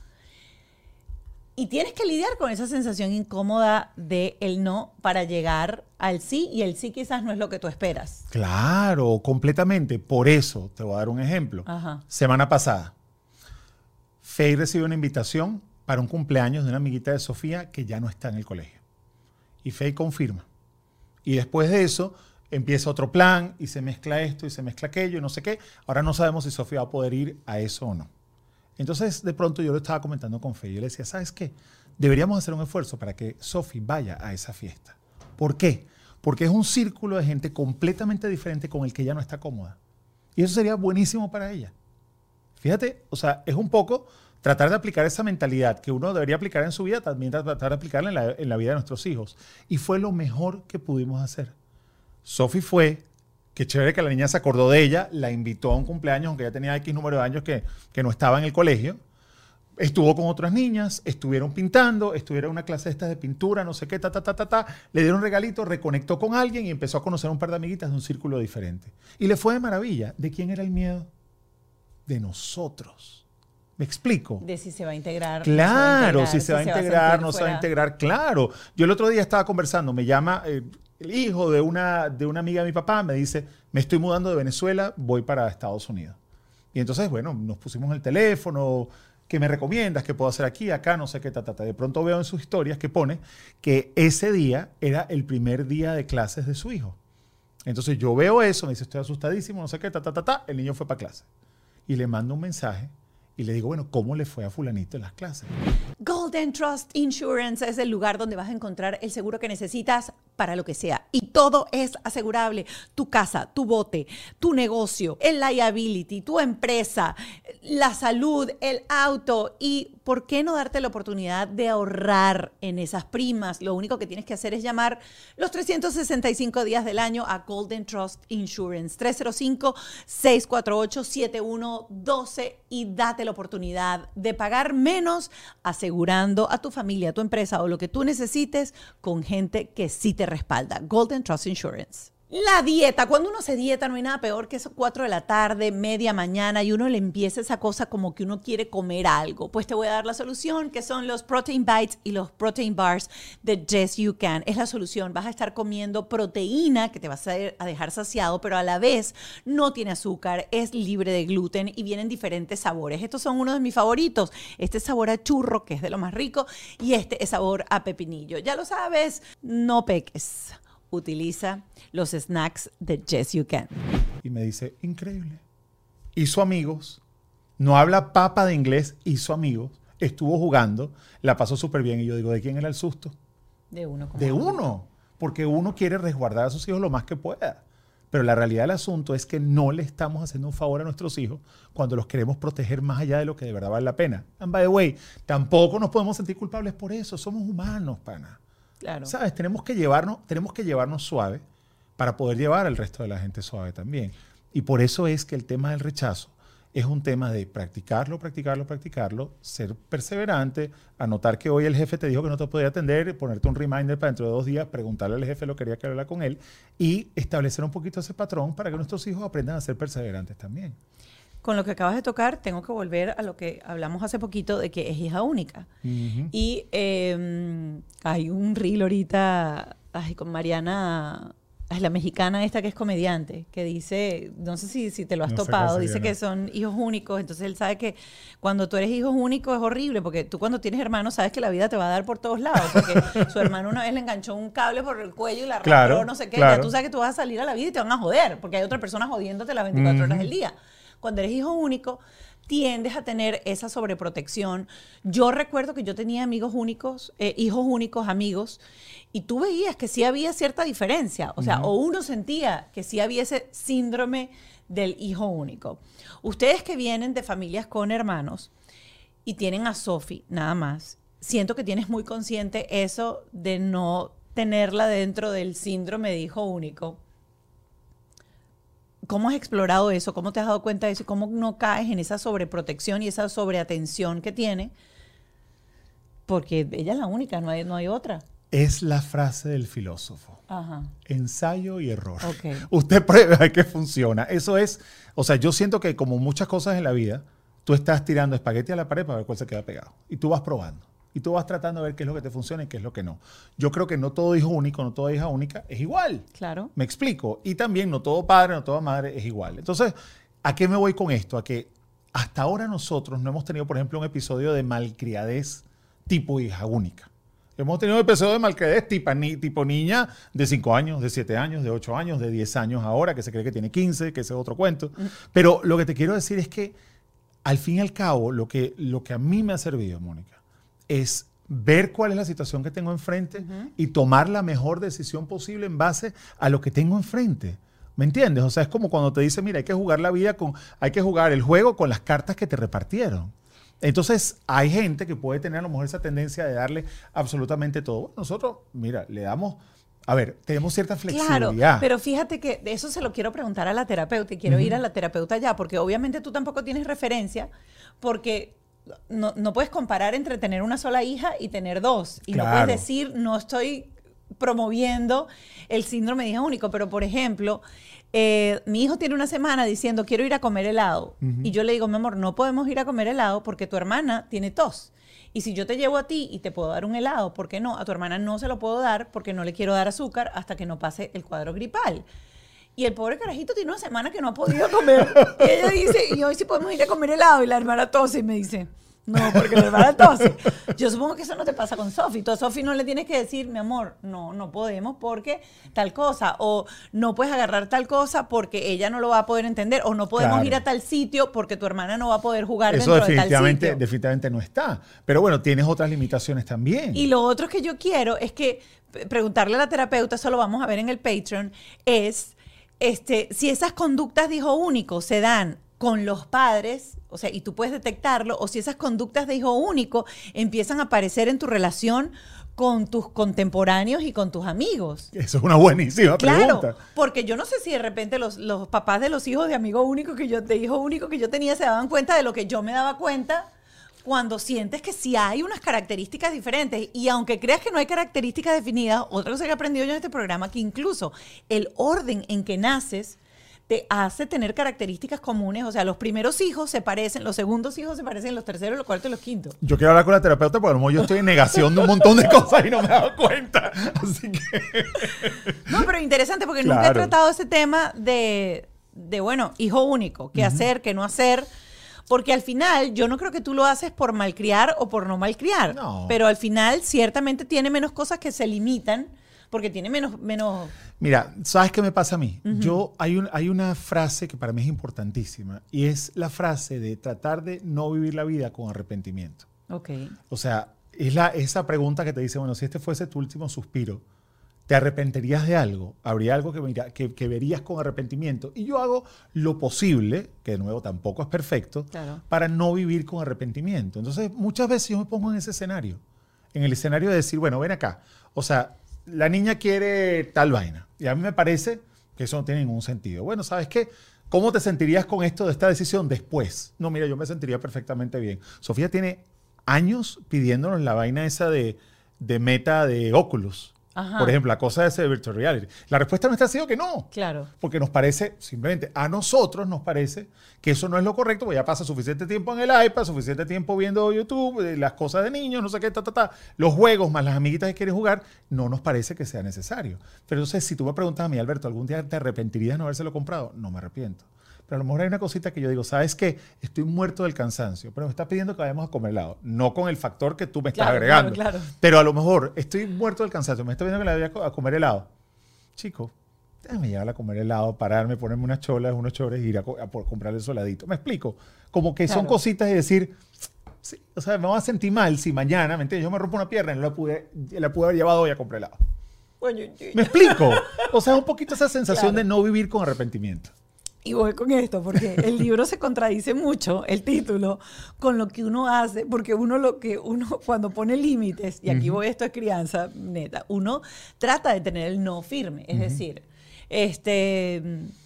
Y tienes que lidiar con esa sensación incómoda de el no para llegar al sí y el sí quizás no es lo que tú esperas. Claro, completamente. Por eso te voy a dar un ejemplo. Semana pasada, Faye recibió una invitación para un cumpleaños de una amiguita de Sofía que ya no está en el colegio y Faye confirma. Y después de eso empieza otro plan y se mezcla esto y se mezcla aquello y no sé qué. Ahora no sabemos si Sofía va a poder ir a eso o no. Entonces, de pronto yo lo estaba comentando con Faye. Yo le decía, ¿sabes qué? Deberíamos hacer un esfuerzo para que Sofía vaya a esa fiesta. ¿Por qué? Porque es un círculo de gente completamente diferente con el que ella no está cómoda. Y eso sería buenísimo para ella. Fíjate, o sea, es un poco tratar de aplicar esa mentalidad que uno debería aplicar en su vida, también tratar de aplicarla en la, vida de nuestros hijos. Y fue lo mejor que pudimos hacer. Sophie fue, qué chévere que la niña se acordó de ella, la invitó a un cumpleaños, aunque ya tenía X número de años que, que no estaba en el colegio. Estuvo con otras niñas, estuvieron pintando, estuvieron en una clase de de pintura, no sé qué, ta, ta, ta, ta, ta. Le dieron un regalito, reconectó con alguien y empezó a conocer a un par de amiguitas de un círculo diferente. Y le fue de maravilla. ¿De quién era el miedo? De nosotros. ¿Me explico? De si se va a integrar. Claro, si se va a integrar, no se va a integrar, claro. Yo el otro día estaba conversando, me llama eh, el hijo de una, de una amiga de mi papá, me dice, me estoy mudando de Venezuela, voy para Estados Unidos. Y entonces, bueno, nos pusimos el teléfono, ¿qué me recomiendas? ¿Qué puedo hacer aquí, acá? No sé qué, ta, ta, ta. De pronto veo en sus historias que pone que ese día era el primer día de clases de su hijo. Entonces yo veo eso, me dice, estoy asustadísimo, no sé qué, ta, ta, ta, ta. El niño fue para clase. Y le mando un mensaje y le digo, bueno, ¿cómo le fue a fulanito en las clases? Golden Trust Insurance es el lugar donde vas a encontrar el seguro que necesitas para lo que sea. Y todo es asegurable. Tu casa, tu bote, tu negocio, el liability, tu empresa, la salud, el auto y ¿por qué no darte la oportunidad de ahorrar en esas primas? Lo único que tienes que hacer es llamar los 365 días del año a Golden Trust Insurance 305-648-7112 y date la oportunidad de pagar menos asegurando a tu familia, a tu empresa o lo que tú necesites con gente que sí te respalda. Golden Trust Insurance. La dieta, cuando uno se dieta no hay nada peor que esos 4 de la tarde, media mañana y uno le empieza esa cosa como que uno quiere comer algo. Pues te voy a dar la solución que son los Protein Bites y los Protein Bars de Yes You Can. Es la solución. Vas a estar comiendo proteína que te vas a dejar saciado, pero a la vez no tiene azúcar, es libre de gluten y vienen diferentes sabores. Estos son uno de mis favoritos. Este sabor a churro, que es de lo más rico, y este es sabor a pepinillo. Ya lo sabes, no peques utiliza los snacks de Yes You Can. Y me dice, increíble. Hizo amigos, no habla papa de inglés, hizo amigos, estuvo jugando, la pasó súper bien. Y yo digo, ¿de quién era el susto? De uno. De uno. Porque uno quiere resguardar a sus hijos lo más que pueda. Pero la realidad del asunto es que no le estamos haciendo un favor a nuestros hijos cuando los queremos proteger más allá de lo que de verdad vale la pena. And by the way, tampoco nos podemos sentir culpables por eso. Somos humanos, pana. ¿Sabes? Tenemos que, llevarnos, tenemos que llevarnos suave para poder llevar al resto de la gente suave también. Y por eso es que el tema del rechazo es un tema de practicarlo, practicarlo, practicarlo, ser perseverante, anotar que hoy el jefe te dijo que no te podía atender, ponerte un reminder para dentro de dos días, preguntarle al jefe lo que quería que hablara con él y establecer un poquito ese patrón para que nuestros hijos aprendan a ser perseverantes también con lo que acabas de tocar, tengo que volver a lo que hablamos hace poquito de que es hija única. Y em, hay un reel ahorita con Mariana, es la mexicana esta que es comediante, que dice, no sé si, si te lo has topado, dice que son hijos únicos, entonces él sabe que cuando tú eres hijo único es horrible, porque tú cuando tienes hermanos sabes que la vida te va a dar por todos lados, porque su hermano una vez le enganchó un cable por el cuello y la arrastró, no sé qué, ya tú sabes que tú vas a salir a la vida y te van a joder, porque hay otra persona jodiéndote las 24 horas del día cuando eres hijo único, tiendes a tener esa sobreprotección. Yo recuerdo que yo tenía amigos únicos, eh, hijos únicos, amigos, y tú veías que sí había cierta diferencia, o sea, o uno sentía que sí había ese síndrome del hijo único. Ustedes que vienen de familias con hermanos y tienen a Sophie nada más, siento que tienes muy consciente eso de no tenerla dentro del síndrome de hijo único ¿Cómo has explorado eso? ¿Cómo te has dado cuenta de eso? ¿Cómo no caes en esa sobreprotección y esa sobreatención que tiene? Porque ella es la única, no hay, no hay otra. Es la frase del filósofo. Ajá. Ensayo y error. Usted prueba que funciona. Eso es, o sea, yo siento que como muchas cosas en la vida, tú estás tirando espagueti a la pared para ver cuál se queda pegado. Y tú vas probando y tú vas tratando de ver qué es lo que te funciona y qué es lo que no. Yo creo que no todo hijo único, no toda hija única es igual. Claro. Me explico. Y también no todo padre, no toda madre es igual. Entonces, ¿a qué me voy con esto? A que hasta ahora nosotros no hemos tenido, por ejemplo, un episodio de malcriadez tipo hija única. Hemos tenido un episodio de malcriadez tipo, tipo niña de 5 años, de 7 años, de 8 años, de 10 años ahora, que se cree que tiene 15, que ese es otro cuento. Mm. Pero lo que te quiero decir es que, al fin y al cabo, lo que, lo que a mí me ha servido, Mónica, es ver cuál es la situación que tengo enfrente y tomar la mejor decisión posible en base a lo que tengo enfrente. ¿Me entiendes? O sea, es como cuando te dice, mira, hay que jugar la vida con, hay que jugar el juego con las cartas que te repartieron. Entonces, hay gente que puede tener a lo mejor esa tendencia de darle absolutamente todo. nosotros, mira, le damos, a ver, tenemos cierta flexibilidad. Claro, pero fíjate que de eso se lo quiero preguntar a la terapeuta y quiero ir a la terapeuta ya, porque obviamente tú tampoco tienes referencia, porque no, no, puedes comparar entre tener una sola hija y tener dos. Y no puedes decir, no estoy promoviendo el síndrome de hija único, pero por ejemplo, eh, mi hijo tiene una semana diciendo, quiero ir a comer helado. Y yo le digo, mi amor, no podemos ir a comer helado porque tu hermana tiene tos. Y si yo te llevo a ti y te puedo dar un helado, ¿por qué no? A tu hermana no se lo puedo dar porque no le quiero dar azúcar hasta que no pase el cuadro gripal. Y el pobre carajito tiene una semana que no ha podido comer. y ella dice, y hoy sí podemos ir a comer helado. Y la hermana tose y me dice, no, porque la hermana tose. Yo supongo que eso no te pasa con Sofi. Tú a Sofi no le tienes que decir, mi amor, no, no podemos porque tal cosa. O no puedes agarrar tal cosa porque ella no lo va a poder entender. O no podemos ir a tal sitio porque tu hermana no va a poder jugar dentro de tal sitio. definitivamente no está. Pero bueno, tienes otras limitaciones también. Y lo otro que yo quiero es que preguntarle a la terapeuta, eso lo vamos a ver en el Patreon, es este, si esas conductas de hijo único se dan con los padres, O sea, y tú puedes detectarlo, o si esas conductas de hijo único empiezan a aparecer en tu relación con tus contemporáneos y con tus amigos. Eso es una buenísima Claro, pregunta. porque yo no sé si de repente los, los papás de los hijos de amigo único que yo, de hijo único que yo tenía se daban cuenta de lo que yo me daba cuenta cuando sientes que sí hay unas características diferentes. Y aunque creas que no hay características definidas, otra cosa que he aprendido yo en este programa, que incluso el orden en que naces te hace tener características comunes. O sea, los primeros hijos se parecen, los segundos hijos se parecen, los terceros, los cuartos y los quintos. Yo quiero hablar con la terapeuta porque a lo mejor yo estoy en negación de un montón de cosas y no me he dado cuenta. Así que. No, pero interesante porque nunca he tratado ese tema de, de, bueno, hijo único, qué hacer, qué no hacer. Porque al final yo no creo que tú lo haces por malcriar o por no malcriar. No. Pero al final ciertamente tiene menos cosas que se limitan porque tiene menos... menos Mira, ¿sabes qué me pasa a mí? Yo hay, un, hay una frase que para mí es importantísima y es la frase de tratar de no vivir la vida con arrepentimiento. ok. O sea, es la, esa pregunta que te dice, bueno, si este fuese tu último suspiro, ¿te arrepentirías de algo? ¿Habría algo que, mira, que, que verías con arrepentimiento? Y yo hago lo posible, que de nuevo tampoco es perfecto, Claro. para no vivir con arrepentimiento. Entonces, muchas veces yo me pongo en ese escenario, en el escenario de decir, bueno, ven acá, o sea, la niña quiere tal vaina, y a mí me parece que eso no tiene ningún sentido. Bueno, ¿sabes qué? ¿Cómo te sentirías con esto de esta decisión después? No, mira, yo me sentiría perfectamente bien. Sofía tiene años pidiéndonos la vaina esa de, de meta de Oculus. Ajá. Por ejemplo, la cosa de ese virtual reality. La respuesta nuestra ha sido que no. Claro. Porque nos parece, simplemente a nosotros nos parece que eso no es lo correcto, porque ya pasa suficiente tiempo en el iPad, suficiente tiempo viendo YouTube, eh, las cosas de niños, no sé qué, ta, ta, ta. Los juegos más las amiguitas que quieren jugar, no nos parece que sea necesario. Pero entonces, si tú me preguntas a mí, Alberto, ¿algún día te arrepentirías de no habérselo comprado? No me arrepiento. Pero a lo mejor hay una cosita que yo digo, ¿sabes qué? Estoy muerto del cansancio, pero me está pidiendo que vayamos a comer helado. No con el factor que tú me estás Claro, agregando. claro, claro. Pero a lo mejor estoy muerto del cansancio, me está pidiendo que le vaya a co- a comer helado. Chico, déjame llevar a comer helado, pararme, ponerme unas cholas, unos chores y ir a, co- a por comprarle el soladito. Me explico. Como que son cositas de decir, sí, o sea, me voy a sentir mal si mañana, ¿me entiendes? Yo me rompo una pierna y no la pude, la pude haber llevado hoy a comprar helado. Bueno, yo- ¿Me explico? O sea, un poquito esa sensación de no vivir con arrepentimiento. Y voy con esto, porque el libro se contradice mucho, el título, con lo que uno hace, porque uno lo que uno cuando pone límites, y aquí voy, esto es crianza neta, uno trata de tener el no firme, es decir, este,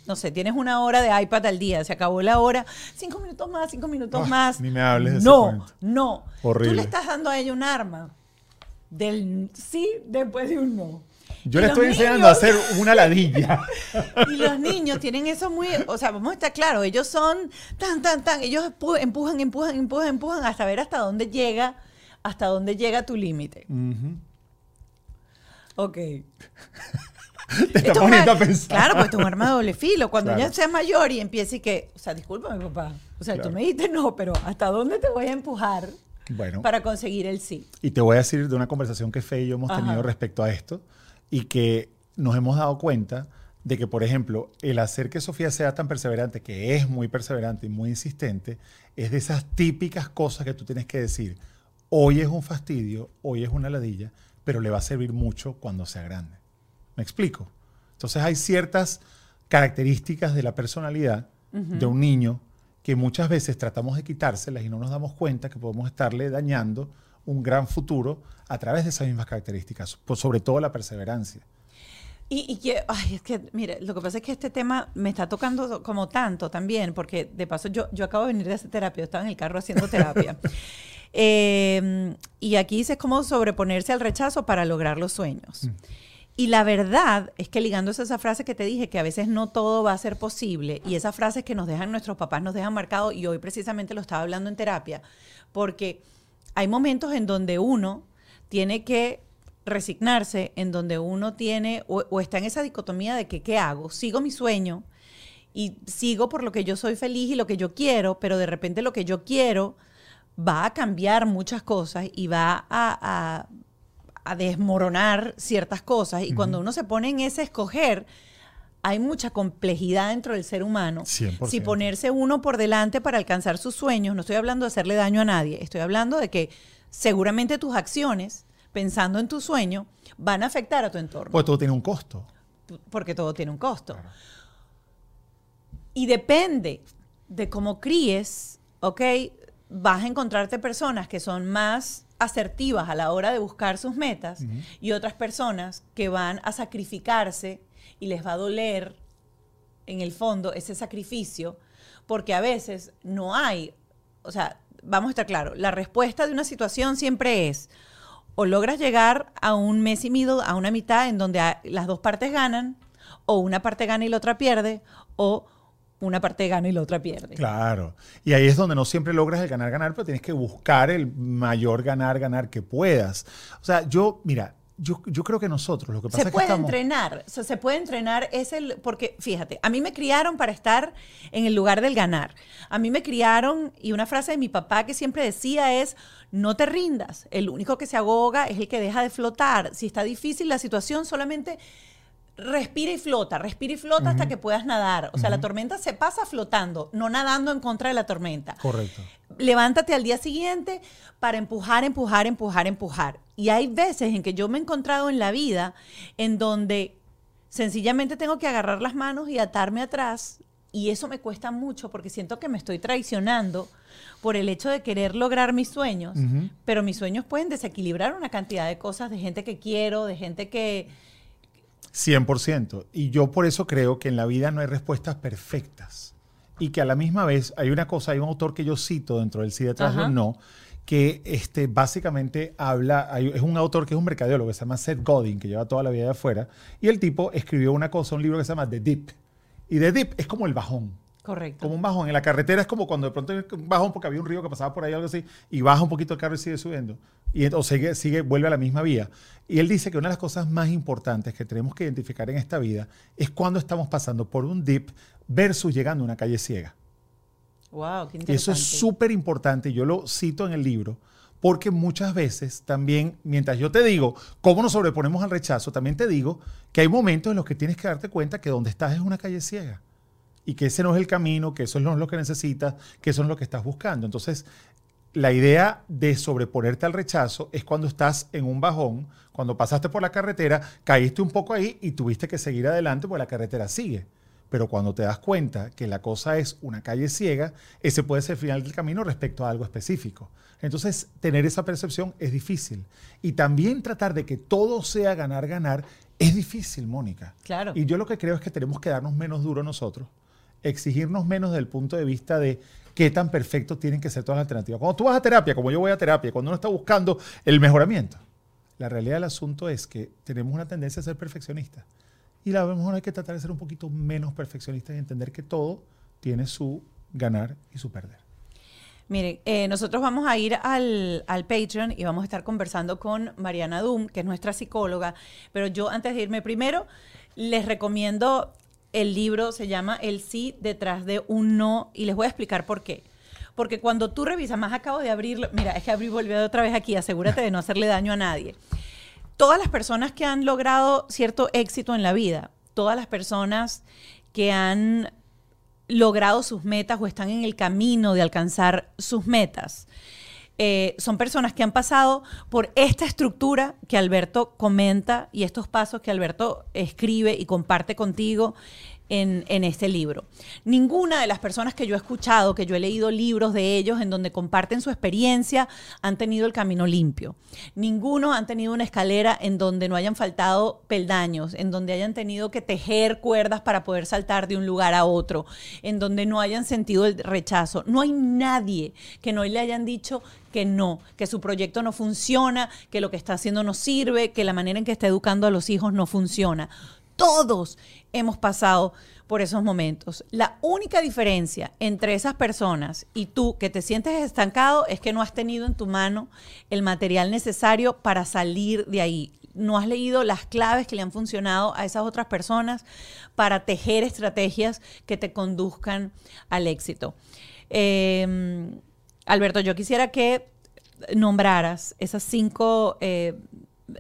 no sé, tienes una hora de iPad al día, se acabó la hora, cinco minutos más, cinco minutos Ah, más. ni me hables de No, no. Horrible. Tú le estás dando a ella un arma del sí después de un no. Yo le estoy enseñando a hacer una ladilla. y los niños tienen eso muy, o sea, vamos a estar claros, ellos son tan, tan, tan, ellos empu- empujan, empujan, empujan, empujan hasta ver hasta dónde llega, hasta dónde llega tu límite. Ok. Te está poniendo a pensar. Claro, pues es un arma de doble filo. Cuando Claro. ya seas mayor y empiece y que, o sea, discúlpame, papá. O sea, Claro. tú me dijiste no, pero ¿hasta dónde te voy a empujar Bueno. para conseguir el sí? Y te voy a decir de una conversación que Fe y yo hemos Ajá. tenido respecto a esto y que nos hemos dado cuenta de que, por ejemplo, el hacer que Sofía sea tan perseverante, que es muy perseverante y muy insistente, es de esas típicas cosas que tú tienes que decir. Hoy es un fastidio, hoy es una ladilla, pero le va a servir mucho cuando sea grande. ¿Me explico? Entonces hay ciertas características de la personalidad de un niño que muchas veces tratamos de quitárselas y no nos damos cuenta que podemos estarle dañando un gran futuro a través de esas mismas características, por sobre todo la perseverancia. Y, y que, ay, es que, mire, lo que pasa es que este tema me está tocando como tanto también, porque de paso yo, yo acabo de venir de hacer terapia, yo estaba en el carro haciendo terapia. Eh, y aquí dice cómo sobreponerse al rechazo para lograr los sueños. Y la verdad es que ligándose a esa frase que te dije, que a veces no todo va a ser posible, y esas frases que nos dejan nuestros papás nos dejan marcados, y hoy precisamente lo estaba hablando en terapia, porque hay momentos en donde uno tiene que resignarse, en donde uno tiene o, o está en esa dicotomía de que, ¿qué hago? ¿Sigo mi sueño? Y sigo por lo que yo soy feliz y lo que yo quiero, pero de repente lo que yo quiero va a cambiar muchas cosas y va a, a- a desmoronar ciertas cosas. Y cuando uno se pone en ese escoger, hay mucha complejidad dentro del ser humano. 100%. Si ponerse uno por delante para alcanzar sus sueños, no estoy hablando de hacerle daño a nadie, estoy hablando de que seguramente tus acciones, pensando en tu sueño, van a afectar a tu entorno, Porque todo tiene un costo. porque todo tiene un costo. Y depende de cómo críes ¿ok? Vas a encontrarte personas que son más asertivas a la hora de buscar sus metas y otras personas que van a sacrificarse y les va a doler en el fondo ese sacrificio porque a veces no hay, o sea, vamos a estar claros, la respuesta de una situación siempre es o logras llegar a un mes y medio, a una mitad en donde las dos partes ganan, o una parte gana y la otra pierde, o una parte gana y la otra pierde. Claro. Y ahí es donde no siempre logras el ganar, ganar, pero tienes que buscar el mayor ganar, ganar que puedas. O sea, yo, mira, yo, yo, creo que nosotros lo que pasa se es que puede entrenar, o sea, se puede entrenar es el porque fíjate, a mí me criaron para estar en el lugar del ganar. A mí me criaron y una frase de mi papá que siempre decía es no te rindas, el único que se ahoga es el que deja de flotar. Si está difícil la situación, solamente respira y flota, respira y flota hasta que puedas nadar. O sea, la tormenta se pasa flotando, no nadando en contra de la tormenta. Correcto. Levántate al día siguiente para empujar, empujar, empujar, empujar. Y hay veces en que yo me he encontrado en la vida en donde sencillamente tengo que agarrar las manos y atarme atrás. Y eso me cuesta mucho porque siento que me estoy traicionando por el hecho de querer lograr mis sueños. Pero mis sueños pueden desequilibrar una cantidad de cosas, de gente que quiero, de gente que 100%. Y yo por eso creo que en la vida no hay respuestas perfectas. Y que a la misma vez hay una cosa, hay un autor que yo cito dentro del sí detrás del no, que este, básicamente habla, es un autor que es un mercadólogo, que se llama Seth Godin, que lleva toda la vida de afuera, y el tipo escribió una cosa, un libro que se llama The Deep. Y The Deep es como el bajón. Correcto. Como un bajón. En la carretera es como cuando de pronto hay un bajón porque había un río que pasaba por ahí, algo así, y baja un poquito el carro y sigue subiendo. Y, o sigue, sigue, vuelve a la misma vía. Y él dice que una de las cosas más importantes que tenemos que identificar en esta vida es cuando estamos pasando por un dip versus llegando a una calle ciega. Wow, qué interesante. Eso es súper importante. Yo lo cito en el libro porque muchas veces también, mientras yo te digo cómo nos sobreponemos al rechazo, también te digo que hay momentos en los que tienes que darte cuenta que donde estás es una calle ciega y que ese no es el camino, que eso no es lo que necesitas, que eso no es lo que estás buscando. Entonces, la idea de sobreponerte al rechazo es cuando estás en un bajón, cuando pasaste por la carretera, caíste un poco ahí y tuviste que seguir adelante porque la carretera sigue. Pero cuando te das cuenta que la cosa es una calle ciega, ese puede ser el final del camino respecto a algo específico. Entonces, tener esa percepción es difícil. Y también tratar de que todo sea ganar, ganar, es difícil, Mónica. Claro. Y yo lo que creo es que tenemos que darnos menos duro nosotros exigirnos menos del punto de vista de qué tan perfecto tienen que ser todas las alternativas. Cuando tú vas a terapia, como yo voy a terapia, cuando uno está buscando el mejoramiento, la realidad del asunto es que tenemos una tendencia a ser perfeccionistas. Y a lo mejor hay que tratar de ser un poquito menos perfeccionistas y entender que todo tiene su ganar y su perder. Miren, eh, nosotros vamos a ir al, al, Patreon y vamos a estar conversando con Mariana Doom, que es nuestra psicóloga. Pero yo antes de irme primero, les recomiendo el libro se llama El sí detrás de un no y les voy a explicar por qué. Porque cuando tú revisas, más acabo de abrirlo, mira, es que abrí volvió otra vez aquí, asegúrate de no hacerle daño a nadie. Todas las personas que han logrado cierto éxito en la vida, todas las personas que han logrado sus metas o están en el camino de alcanzar sus metas, eh, son personas que han pasado por esta estructura que Alberto comenta y estos pasos que Alberto escribe y comparte contigo en, este libro. Ninguna de las personas que yo he escuchado, que yo he leído libros de ellos en donde comparten su experiencia, han tenido el camino limpio. Ninguno han tenido una escalera en donde no hayan faltado peldaños, en donde hayan tenido que tejer cuerdas para poder saltar de un lugar a otro, en donde no hayan sentido el rechazo. No hay nadie que no le hayan dicho que no, que su proyecto no funciona, que lo que está haciendo no sirve, que la manera en que está educando a los hijos no funciona todos hemos pasado por esos momentos. La única diferencia entre esas personas y tú que te sientes estancado es que no has tenido en tu mano el material necesario para salir de ahí. No has leído las claves que le han funcionado a esas otras personas para tejer estrategias que te conduzcan al éxito. Em, Alberto, yo quisiera que nombraras esas cinco eh,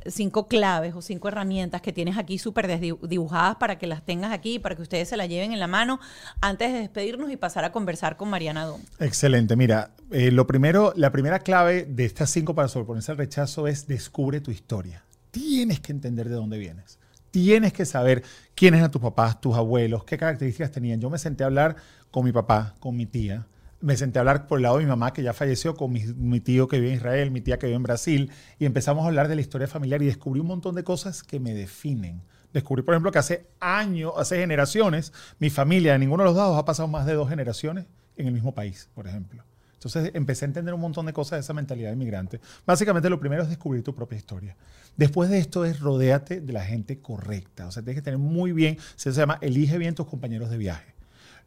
cinco claves o cinco herramientas que tienes aquí súper dibujadas para que las tengas aquí, para que ustedes se las lleven en la mano antes de despedirnos y pasar a conversar con Mariana Dom. Excelente. Mira, eh, lo primero, la primera clave de estas cinco para sobreponerse al rechazo es descubre tu historia. Tienes que entender de dónde vienes. Tienes que saber quiénes eran tus papás, tus abuelos, qué características tenían. Yo me senté a hablar con mi papá, con mi tía, me senté a hablar por el lado de mi mamá, que ya falleció, con mi, tío que vive en Israel, mi tía que vive en Brasil, y empezamos a hablar de la historia familiar y descubrí un montón de cosas que me definen. Descubrí, por ejemplo, que hace años, hace generaciones, mi familia de ninguno de los lados ha pasado más de dos generaciones en el mismo país, por ejemplo. Entonces empecé a entender un montón de cosas de esa mentalidad inmigrante. Básicamente lo primero es descubrir tu propia historia. Después de esto es rodéate de la gente correcta. O sea, tienes que tener muy bien, se llama elige bien tus compañeros de viaje.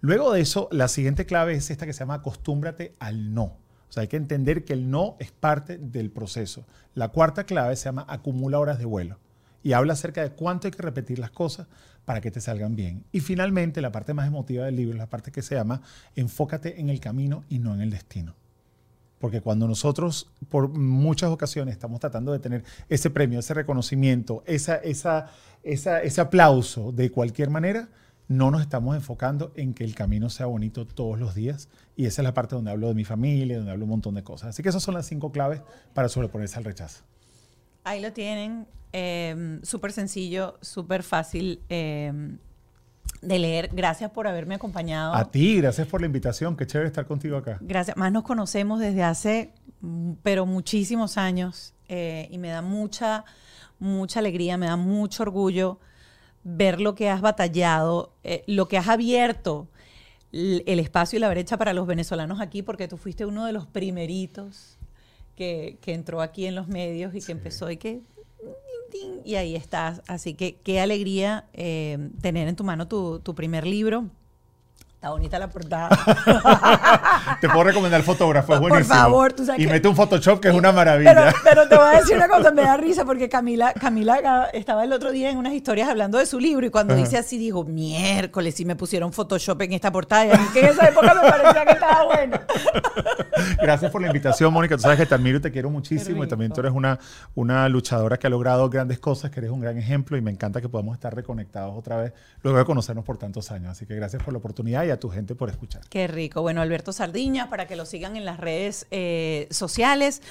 Luego de eso, la siguiente clave es esta que se llama acostúmbrate al no. O sea, hay que entender que el no es parte del proceso. La cuarta clave se llama acumula horas de vuelo y habla acerca de cuánto hay que repetir las cosas para que te salgan bien. Y finalmente, la parte más emotiva del libro es la parte que se llama enfócate en el camino y no en el destino. Porque cuando nosotros, por muchas ocasiones, estamos tratando de tener ese premio, ese reconocimiento, esa, esa, ese aplauso de cualquier manera, no nos estamos enfocando en que el camino sea bonito todos los días. Y esa es la parte donde hablo de mi familia, donde hablo un montón de cosas. Así que esas son las cinco claves para sobreponerse al rechazo. Ahí lo tienen. Eh, súper sencillo, súper fácil eh, de leer. Gracias por haberme acompañado. A ti, gracias por la invitación. Qué chévere estar contigo acá. Gracias. Más nos conocemos desde hace, mm, pero muchísimos años. Eh, y me da mucha, mucha alegría, me da mucho orgullo ver lo que has batallado, eh, lo que has abierto el espacio y la brecha para los venezolanos aquí, porque tú fuiste uno de los primeritos que, que entró aquí en los medios y que empezó y que y ahí estás. Así que qué alegría eh, tener en tu mano tu, tu primer libro. Está bonita la portada. te puedo recomendar el fotógrafo, es buenísimo. Por favor, tú sabes Y mete un Photoshop que es una maravilla. Pero, pero, te voy a decir una cosa, me da risa porque Camila, Camila estaba el otro día en unas historias hablando de su libro y cuando dice así, digo, miércoles, si me pusieron Photoshop en esta portada. Y a mí que en esa época me parecía que estaba bueno. Gracias por la invitación, Mónica. Tú sabes que te admiro y te quiero muchísimo y también tú eres una, una luchadora que ha logrado grandes cosas, que eres un gran ejemplo y me encanta que podamos estar reconectados otra vez luego de conocernos por tantos años. Así que gracias por la oportunidad y a tu gente por escuchar. Qué rico. Bueno, Alberto Sardiña, para que lo sigan en las redes eh, sociales.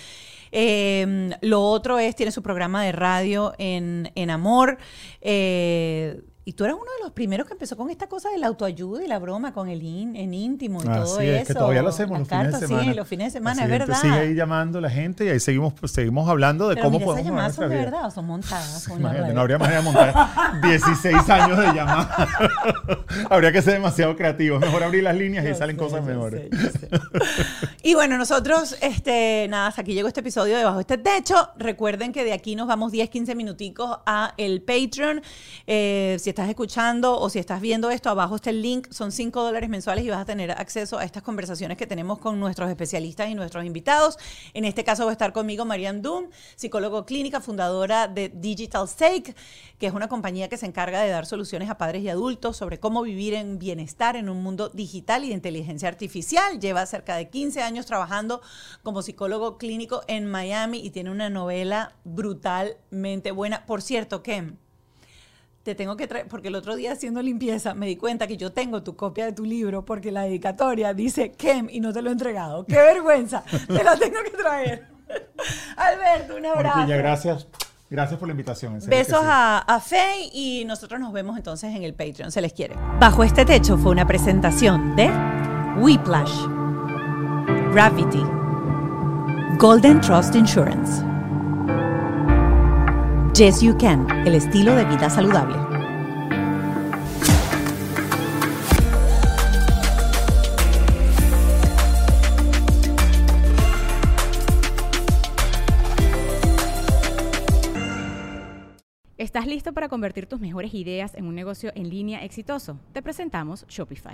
Eh, lo otro es, tiene su programa de radio en, en Amor. Eh, y tú eras uno de los primeros que empezó con esta cosa de la autoayuda y la broma con el en íntimo y todo eso. Es que todavía lo hacemos los fines de semana. Sí, los fines de semana, es verdad. Sigue ahí llamando la gente y ahí seguimos, pues, seguimos hablando de cómo podemos. ¿Esas llamadas son de verdad o son montadas? no habría manera de montar 16 años de llamada. habría que ser demasiado creativo. Es mejor abrir las líneas y salen cosas mejores. y bueno, nosotros, este, nada, hasta aquí llegó este episodio de Bajo este Techo. Recuerden que de aquí nos vamos 10, 15 minuticos a el Patreon. Eh, si estás escuchando o si estás viendo esto, abajo está el link, son 5 dólares mensuales y vas a tener acceso a estas conversaciones que tenemos con nuestros especialistas y nuestros invitados. En este caso va a estar conmigo Marianne Doom, psicólogo clínica, fundadora de Digital Stake, que es una compañía que se encarga de dar soluciones a padres y adultos sobre cómo vivir en bienestar en un mundo digital y de inteligencia artificial. Lleva cerca de 15 años trabajando como psicólogo clínico en Miami y tiene una novela brutalmente buena. Por cierto, Kem, te tengo que traer, porque el otro día haciendo limpieza me di cuenta que yo tengo tu copia de tu libro porque la dedicatoria dice Kem y no te lo he entregado. ¡Qué vergüenza! te la tengo que traer. Alberto, un abrazo. gracias. Gracias por la invitación. Besos a, a Faye y nosotros nos vemos entonces en el Patreon. Se les quiere. Bajo este techo fue una presentación de Whiplash, Gravity, Golden Trust Insurance. Yes You Can, el estilo de vida saludable. ¿Estás listo para convertir tus mejores ideas en un negocio en línea exitoso? Te presentamos Shopify.